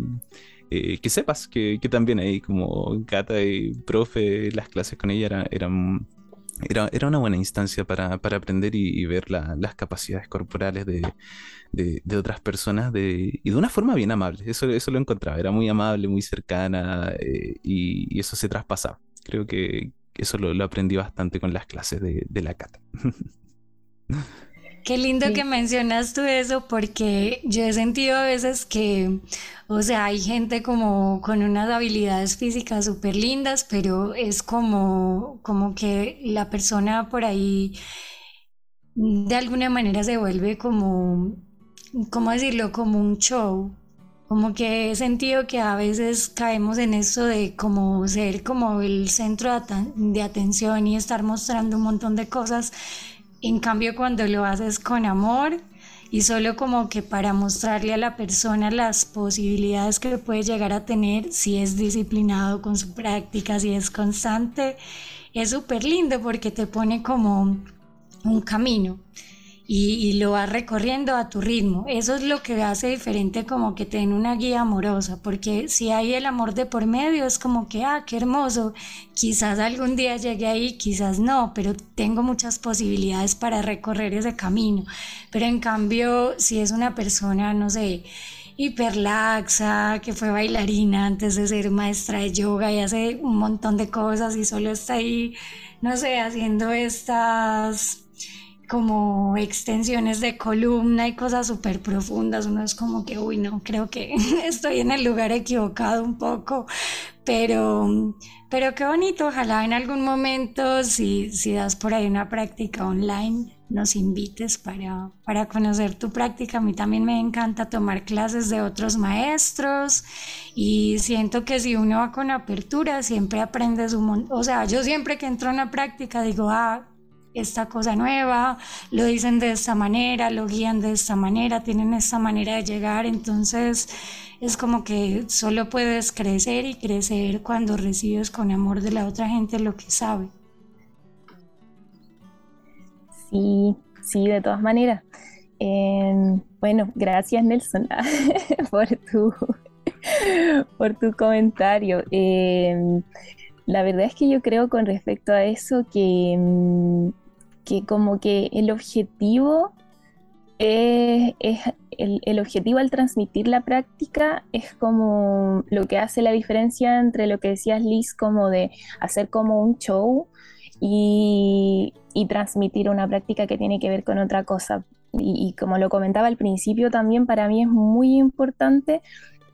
eh, que sepas que, que, también ahí como Gata y profe, las clases con ella eran, eran era, era, una buena instancia para, para aprender y, ver las capacidades corporales de, de, otras personas de, y de una forma bien amable. Eso, eso lo encontraba, era muy amable, muy cercana eh, y, eso se traspasaba. Creo que eso lo, lo aprendí bastante con las clases de, de la cata. Qué lindo que mencionas tú eso porque yo he sentido a veces que, o sea, hay gente como con unas habilidades físicas súper lindas, pero es como, como que la persona por ahí de alguna manera se vuelve como, ¿cómo decirlo? Como un show. Como que he sentido que a veces caemos en eso de como ser como el centro de atención y estar mostrando un montón de cosas en cambio, cuando lo haces con amor y solo como que para mostrarle a la persona las posibilidades que puede llegar a tener si es disciplinado con su práctica, si es constante, es súper lindo porque te pone como un camino y, lo vas recorriendo a tu ritmo. Eso es lo que hace diferente como que te una guía amorosa, porque si hay el amor de por medio es como que, ah, qué hermoso, quizás algún día llegue ahí, quizás no, pero tengo muchas posibilidades para recorrer ese camino. Pero en cambio, si es una persona, no sé, hiperlaxa, que fue bailarina antes de ser maestra de yoga y hace un montón de cosas y solo está ahí, no sé, haciendo estas como extensiones de columna y cosas súper profundas. Uno es como que, uy, no, creo que estoy en el lugar equivocado un poco. Pero, pero qué bonito, ojalá en algún momento, si, si das por ahí una práctica online, nos invites para, para conocer tu práctica. A mí también me encanta tomar clases de otros maestros y siento que si uno va con apertura, siempre aprendes un montón. O sea, yo siempre que entro a una práctica digo, ah, esta cosa nueva, lo dicen de esta manera, lo guían de esta manera, tienen esta manera de llegar, entonces es como que solo puedes crecer y crecer cuando recibes con amor de la otra gente lo que sabe. Sí, sí, de todas maneras. Em, bueno, gracias Nelson por tu, por tu comentario. Em, la verdad es que yo creo con respecto a eso que, em, que como que el objetivo es, el, objetivo al transmitir la práctica es como lo que hace la diferencia entre lo que decías Liz, como de hacer como un show y, transmitir una práctica que tiene que ver con otra cosa. Y, como lo comentaba al principio, también para mí es muy importante,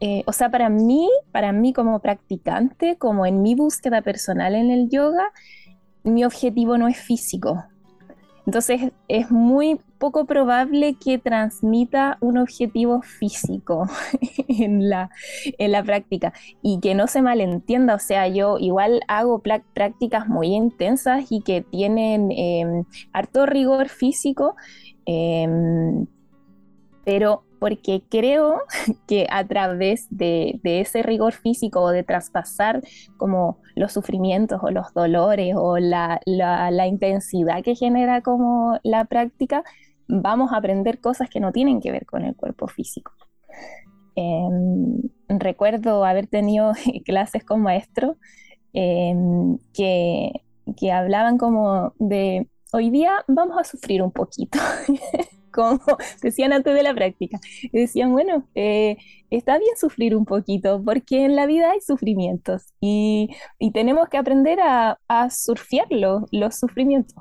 eh, o sea, para mí, para mí como practicante, como en mi búsqueda personal en el yoga, mi objetivo no es físico, entonces es muy poco probable que transmita un objetivo físico en la, en la práctica y que no se malentienda. O sea, yo igual hago prácticas muy intensas y que tienen em, harto rigor físico, em, pero porque creo que a través de, ese rigor físico o de traspasar como los sufrimientos o los dolores o la, intensidad que genera como la práctica, vamos a aprender cosas que no tienen que ver con el cuerpo físico. Em, recuerdo haber tenido clases con maestros em, que, que hablaban como de, hoy día vamos a sufrir un poquito. como decían antes de la práctica. Y decían, bueno, eh, está bien sufrir un poquito, porque en la vida hay sufrimientos y, tenemos que aprender a, a surfear los sufrimientos.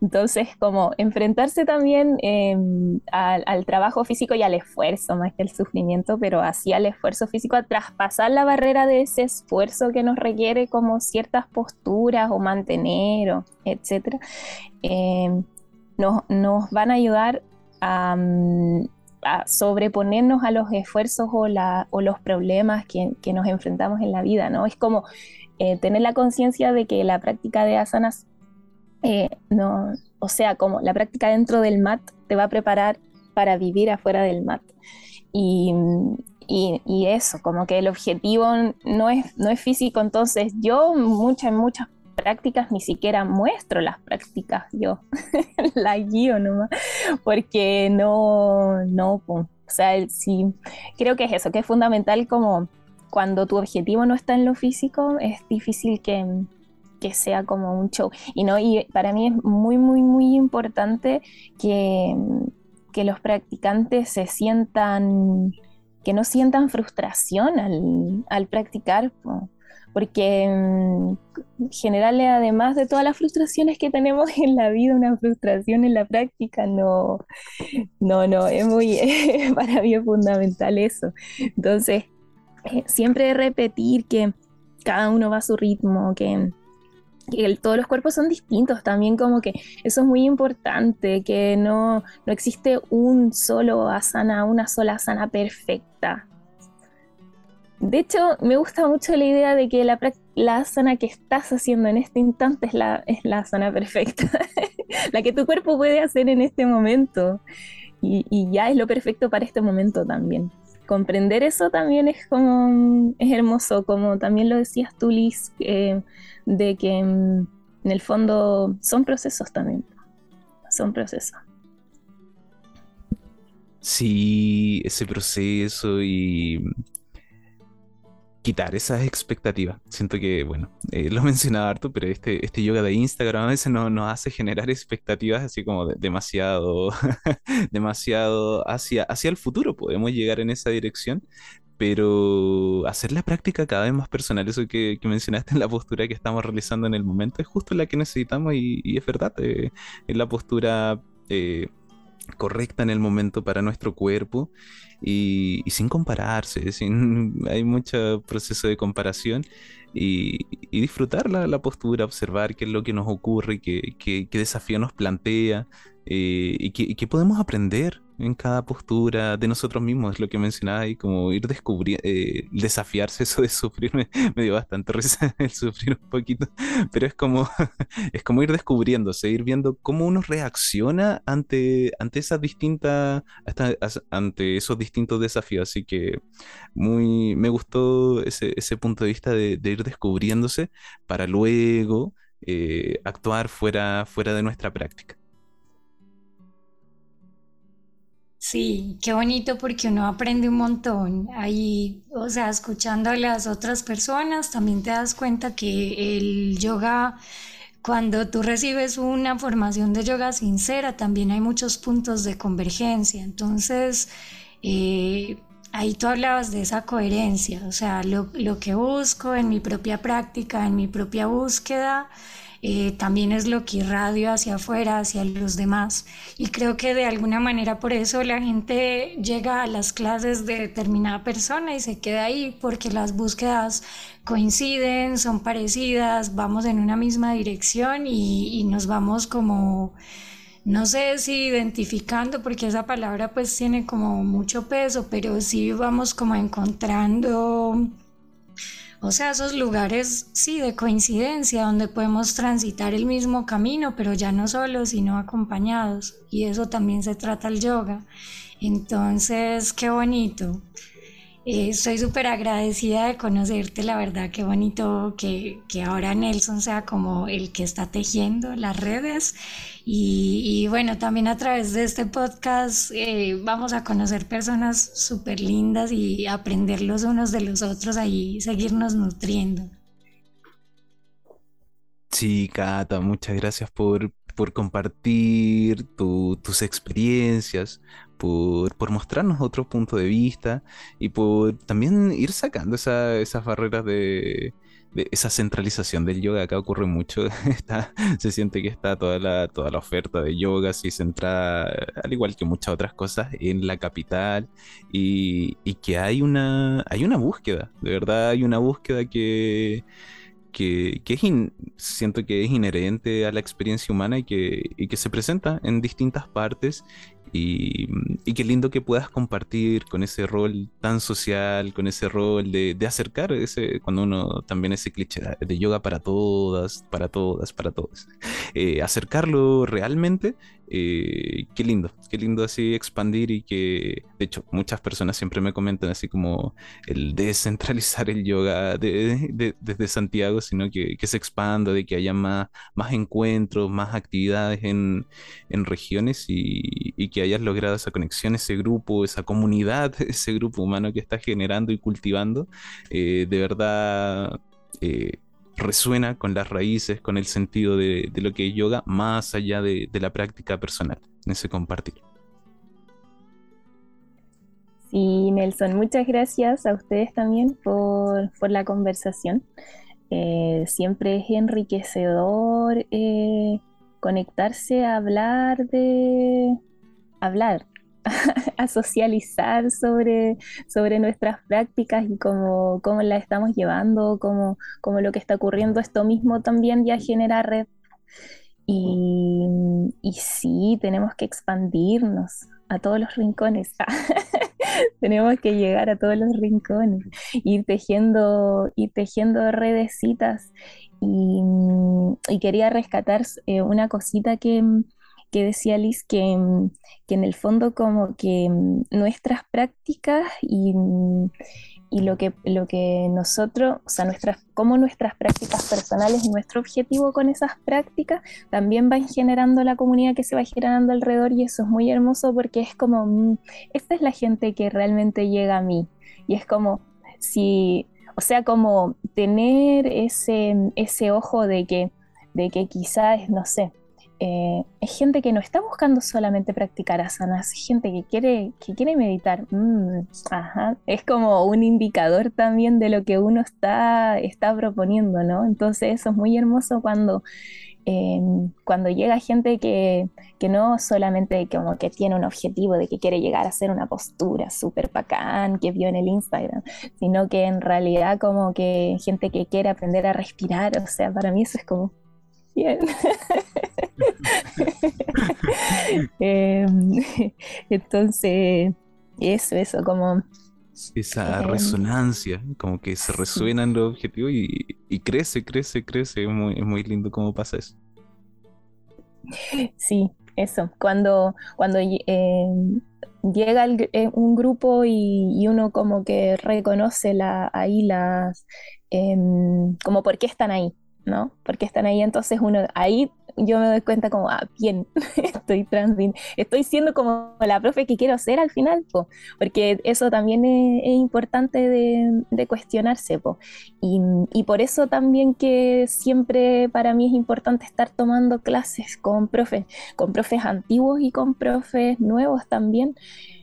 Entonces, como enfrentarse también em, al, trabajo físico y al esfuerzo, más que el sufrimiento, pero así al esfuerzo físico, a traspasar la barrera de ese esfuerzo que nos requiere como ciertas posturas o mantener, o etcétera, em, nos, nos, van a ayudar a, sobreponernos a los esfuerzos o, los problemas que, nos enfrentamos en la vida, ¿no? Es como eh, tener la conciencia de que la práctica de asanas, eh, no, o sea, como la práctica dentro del mat te va a preparar para vivir afuera del mat. Y, eso, como que el objetivo no es, no es físico, entonces yo muchas, muchas prácticas ni siquiera muestro las prácticas yo, la guío nomás, porque no, no, o sea, sí, creo que es eso, que es fundamental como cuando tu objetivo no está en lo físico, es difícil que, que sea como un show. Y, no, y para mí es muy, muy, muy importante que, que los practicantes se sientan, que no sientan frustración al, al practicar porque mm, generarle además de todas las frustraciones que tenemos en la vida, una frustración en la práctica, no, no, no, es muy, para mí fundamental eso. Entonces, eh, siempre repetir que cada uno va a su ritmo, que, todos los cuerpos son distintos, también como que eso es muy importante, que no, no existe un solo asana, una sola asana perfecta de hecho, me gusta mucho la idea de que la, la asana que estás haciendo en este instante es la, es la perfecta, la que tu cuerpo puede hacer en este momento. Y, ya es lo perfecto para este momento también. Comprender eso también es como es hermoso, como también lo decías tú, Liz, de que mm, en el fondo son procesos también. Son procesos. Sí, ese proceso y quitar esas expectativas. Siento que, bueno, eh, lo mencionaba harto, pero este, este yoga de Instagram a veces no, nos hace generar expectativas así como demasiado, demasiado hacia, hacia el futuro. Podemos llegar en esa dirección, pero hacer la práctica cada vez más personal, eso que, mencionaste en la postura que estamos realizando en el momento, es justo la que necesitamos y, es verdad, eh, es la postura... Eh, correcta en el momento para nuestro cuerpo y, sin compararse, sin, hay mucho proceso de comparación y, disfrutar la, postura, observar qué es lo que nos ocurre, qué, qué, desafío nos plantea eh, y, y qué podemos aprender en cada postura de nosotros mismos, es lo que mencionaba y como ir descubriendo, eh, desafiarse eso de sufrir, me, dio bastante risa el sufrir un poquito, pero es como, es como ir descubriéndose, ir viendo cómo uno reacciona ante, ante esas distintas, ante esos distintos desafíos, así que muy, me gustó ese, ese punto de vista de, ir descubriéndose para luego eh, actuar fuera, fuera de nuestra práctica. Sí, qué bonito porque uno aprende un montón. Ahí, o sea, escuchando a las otras personas, también te das cuenta que el yoga, cuando tú recibes una formación de yoga sincera, también hay muchos puntos de convergencia. Entonces, eh, ahí tú hablabas de esa coherencia, o sea, lo, lo que busco en mi propia práctica, en mi propia búsqueda eh, también es lo que irradio hacia afuera, hacia los demás. Y creo que de alguna manera por eso la gente llega a las clases de determinada persona y se queda ahí, porque las búsquedas coinciden, son parecidas, vamos en una misma dirección y, y nos vamos como no sé si identificando, porque esa palabra pues tiene como mucho peso, pero sí vamos como encontrando o sea, esos lugares, sí, de coincidencia, donde podemos transitar el mismo camino, pero ya no solos, sino acompañados. Y eso también se trata el yoga. Entonces, qué bonito. Eh, estoy súper agradecida de conocerte, la verdad, qué bonito que, que, ahora Nelson sea como el que está tejiendo las redes. Y, bueno, también a través de este podcast eh, vamos a conocer personas súper lindas y aprender los unos de los otros ahí, seguirnos nutriendo. Sí, Cata, muchas gracias por, por compartir tus experiencias, por, mostrarnos otro punto de vista y por también ir sacando esas barreras de, esa centralización del yoga. Acá ocurre mucho, está, se siente que está toda la, oferta de yoga así centrada, al igual que muchas otras cosas, en la capital y, que hay una, hay una búsqueda, de verdad hay una búsqueda que que, es siento que es inherente a la experiencia humana y que se presenta en distintas partes y, qué lindo que puedas compartir con ese rol tan social, con ese rol de, de, acercar ese, cuando uno también ese cliché de yoga para todas, para todas, para todos. Eh, acercarlo realmente eh, qué lindo, qué lindo así expandir y que, de hecho, muchas personas siempre me comentan así como el descentralizar el yoga desde Santiago, sino que, se expanda, de que haya más, más encuentros, más actividades en, regiones y, que hayas logrado esa conexión, ese grupo, esa comunidad, ese grupo humano que estás generando y cultivando, eh, de verdad... Eh, resuena con las raíces, con el sentido de, lo que es yoga, más allá de, la práctica personal, en ese compartir. Sí, Nelson, muchas gracias a ustedes también por, la conversación. Eh, siempre es enriquecedor conectarse a hablar de hablar a socializar sobre, sobre nuestras prácticas y cómo, cómo las estamos llevando, cómo, cómo, lo que está ocurriendo, esto mismo también ya genera red. Y, y sí, tenemos que expandirnos a todos los rincones. tenemos que llegar a todos los rincones, ir tejiendo, ir tejiendo redecitas. Y, quería rescatar eh, una cosita que, que decía Liz que, mm, que, en el fondo como que mm, nuestras prácticas y, mm, y, lo, que, lo que nosotros, o sea, nuestras, como nuestras prácticas personales y nuestro objetivo con esas prácticas también van generando la comunidad que se va generando alrededor y eso es muy hermoso porque es como, esta es la gente que realmente llega a mí. Y es como si, o sea, como tener ese, ese ojo de que, de que quizás, no sé, eh, es gente que no está buscando solamente practicar asanas, es gente que quiere, que quiere meditar. Mm, es como un indicador también de lo que uno está, está proponiendo, ¿no? Entonces eso es muy hermoso cuando, em, cuando llega gente que, que, no solamente como que tiene un objetivo de que quiere llegar a hacer una postura súper bacán que vio en el Instagram, sino que en realidad como que gente que quiere aprender a respirar, o sea, para mí eso es como bien. Em, entonces, eso, eso, como esa em, resonancia, como que se resuenan los objetivos y, crece, crece, crece. Es muy, muy lindo cómo pasa eso. Sí, eso. Cuando, cuando em, llega eh, un grupo y, uno como que reconoce la, ahí las, em, como por qué están ahí, ¿no? Porque están ahí, entonces uno ahí yo me doy cuenta como, ah, bien, estoy estoy siendo como la profe que quiero ser al final, porque eso también es, importante de, cuestionarse, Y, por eso también que siempre para mí es importante estar tomando clases con profes, con profes antiguos y con profes nuevos también.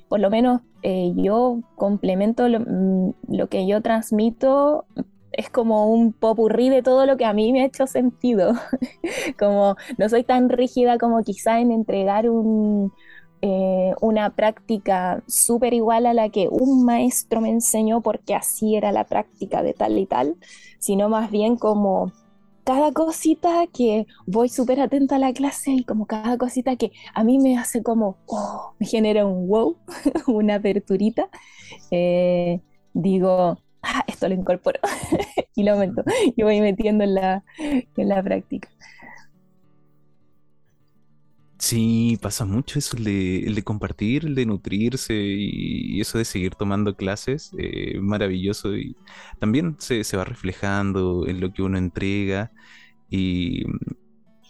Por lo menos eh, yo complemento lo, mm, lo que yo transmito es como un popurrí de todo lo que a mí me ha hecho sentido. como no soy tan rígida como quizá en entregar un, eh, una práctica súper igual a la que un maestro me enseñó porque así era la práctica de tal y tal, sino más bien como cada cosita que voy súper atenta a la clase y como cada cosita que a mí me hace como, oh, me genera un wow, una aperturita, eh, digo, ah, esto lo incorporo y lo aumento y voy metiendo en la, en la práctica. Sí, pasa mucho eso, el de, compartir, el de nutrirse y, eso de seguir tomando clases, eh, maravilloso. Y también se, se, va reflejando en lo que uno entrega y,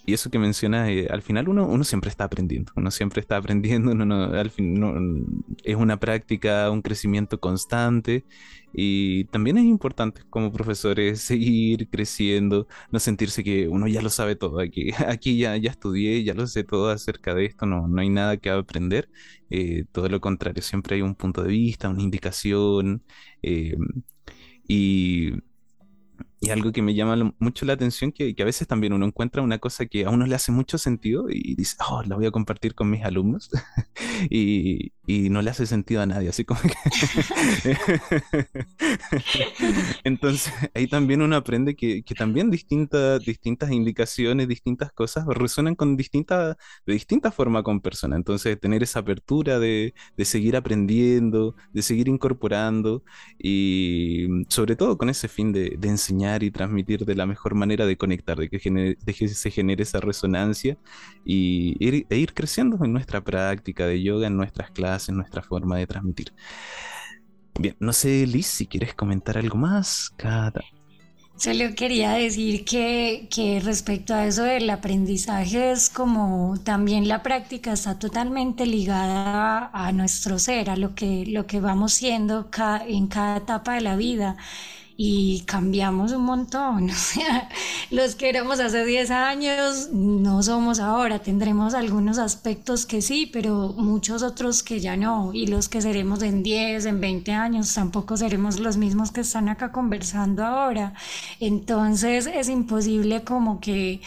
y eso que menciona, eh, al final uno, uno siempre está aprendiendo, uno siempre está aprendiendo, uno al fin, es una práctica, un crecimiento constante y también es importante como profesores seguir creciendo, no sentirse que uno ya lo sabe todo, aquí, aquí ya, ya estudié, ya lo sé todo acerca de esto, no, no hay nada que aprender, eh, todo lo contrario, siempre hay un punto de vista, una indicación eh, y y algo que me llama mucho la atención, que, que, a veces también uno encuentra una cosa que a uno le hace mucho sentido y dice, oh, la voy a compartir con mis alumnos, y, y, no le hace sentido a nadie, así como que... Entonces, ahí también uno aprende que, que, también distintas, distintas indicaciones, distintas cosas resuenan con distintas, de distinta forma con personas. Entonces, tener esa apertura de, de seguir aprendiendo, de seguir incorporando, y sobre todo con ese fin de, de enseñar y transmitir de la mejor manera de conectar, de que, se genere esa resonancia y ir, e ir creciendo en nuestra práctica de yoga, en nuestras clases, en nuestra forma de transmitir. Bien, no sé, Liz, si quieres comentar algo más. Cada... Solo quería decir que, que, respecto a eso del aprendizaje es como también la práctica está totalmente ligada a, nuestro ser, a lo que, lo que vamos siendo en cada etapa de la vida y cambiamos un montón. Los que éramos hace 10 años no somos ahora. Tendremos algunos aspectos que sí, pero muchos otros que ya no. Y los que seremos en 10, en 20 años tampoco seremos los mismos que están acá conversando ahora. Entonces es imposible como que...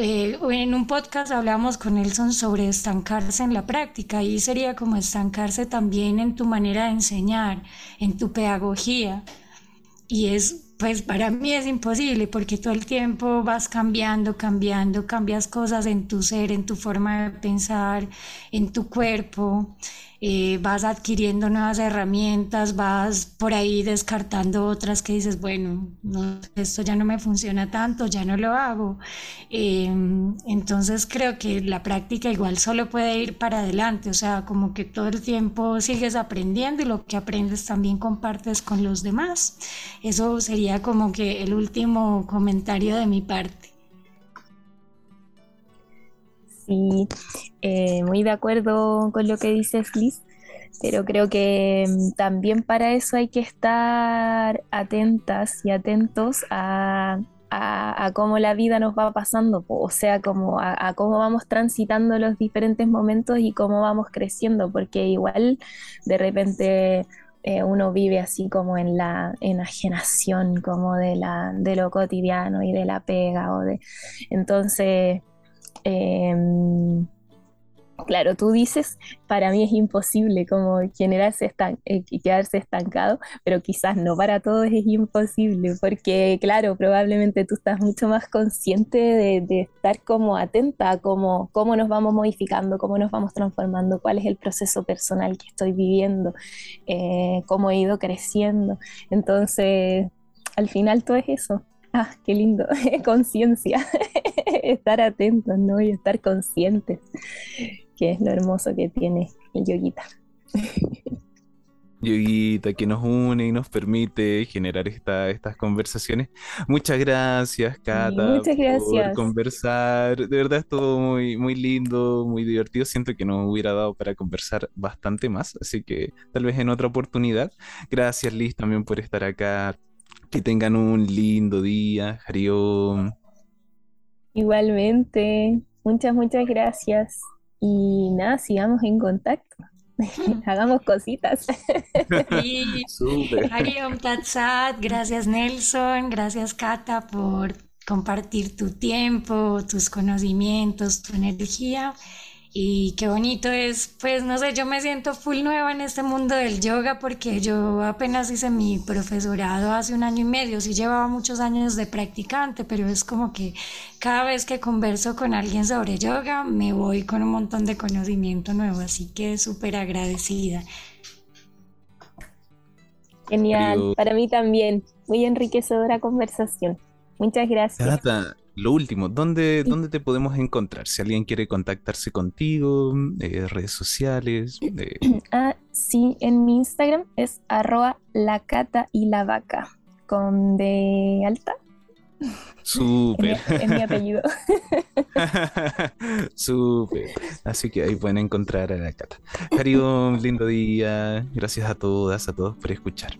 Eh, en un podcast hablamos con Nelson sobre estancarse en la práctica y sería como estancarse también en tu manera de enseñar, en tu pedagogía y es, pues para mí es imposible porque todo el tiempo vas cambiando, cambiando, cambias cosas en tu ser, en tu forma de pensar, en tu cuerpo. Eh, vas adquiriendo nuevas herramientas, vas por ahí descartando otras que dices, bueno, esto ya no me funciona tanto, ya no lo hago. Em, entonces creo que la práctica igual solo puede ir para adelante, o sea, como que todo el tiempo sigues aprendiendo y lo que aprendes también compartes con los demás. Eso sería como que el último comentario de mi parte. Sí, eh, muy de acuerdo con lo que dices, Liz, pero creo que mm, también para eso hay que estar atentas y atentos a, cómo la vida nos va pasando, o sea, como a, cómo vamos transitando los diferentes momentos y cómo vamos creciendo, porque igual de repente eh, uno vive así como en la enajenación como de, la, de lo cotidiano y de la pega. O de, entonces, em, Claro, tú dices, para mí es imposible como generarse eh, quedarse estancado, pero quizás no para todos es imposible, porque claro, probablemente tú estás mucho más consciente de, estar como atenta a cómo, cómo nos vamos modificando, cómo nos vamos transformando, cuál es el proceso personal que estoy viviendo, eh, cómo he ido creciendo. Entonces, al final todo es eso. Ah, qué lindo, conciencia, estar atentos, ¿no? Y estar conscientes que es lo hermoso que tiene el yoguita. Yoguita, que nos une y nos permite generar esta, estas conversaciones. Muchas gracias, Cata, muchas gracias. por conversar. De verdad, es todo muy, muy lindo, muy divertido. Siento que nos hubiera dado para conversar bastante más, así que tal vez en otra oportunidad. Gracias, Liz, también por estar acá. Que tengan un lindo día, Jarión. Igualmente, muchas, muchas gracias. Y nada, sigamos en contacto. Hagamos cositas. Sí, gracias Nelson, gracias Cata por compartir tu tiempo, tus conocimientos, tu energía. Y qué bonito es, pues no sé, yo me siento full nueva en este mundo del yoga porque yo apenas hice mi profesorado hace un año y medio, sí llevaba muchos años de practicante, pero es como que cada vez que converso con alguien sobre yoga me voy con un montón de conocimiento nuevo, así que súper agradecida. Genial, para mí también, muy enriquecedora conversación. Muchas gracias lo último, ¿dónde, ¿dónde te podemos encontrar? Si alguien quiere contactarse contigo, eh, redes sociales. Ah, sí, en mi Instagram es arroba la cata y la vaca, con de alta. Súper. Es, mi apellido. Súper. Así que ahí pueden encontrar a la cata. Carión, lindo día. Gracias a todas, a todos por escuchar.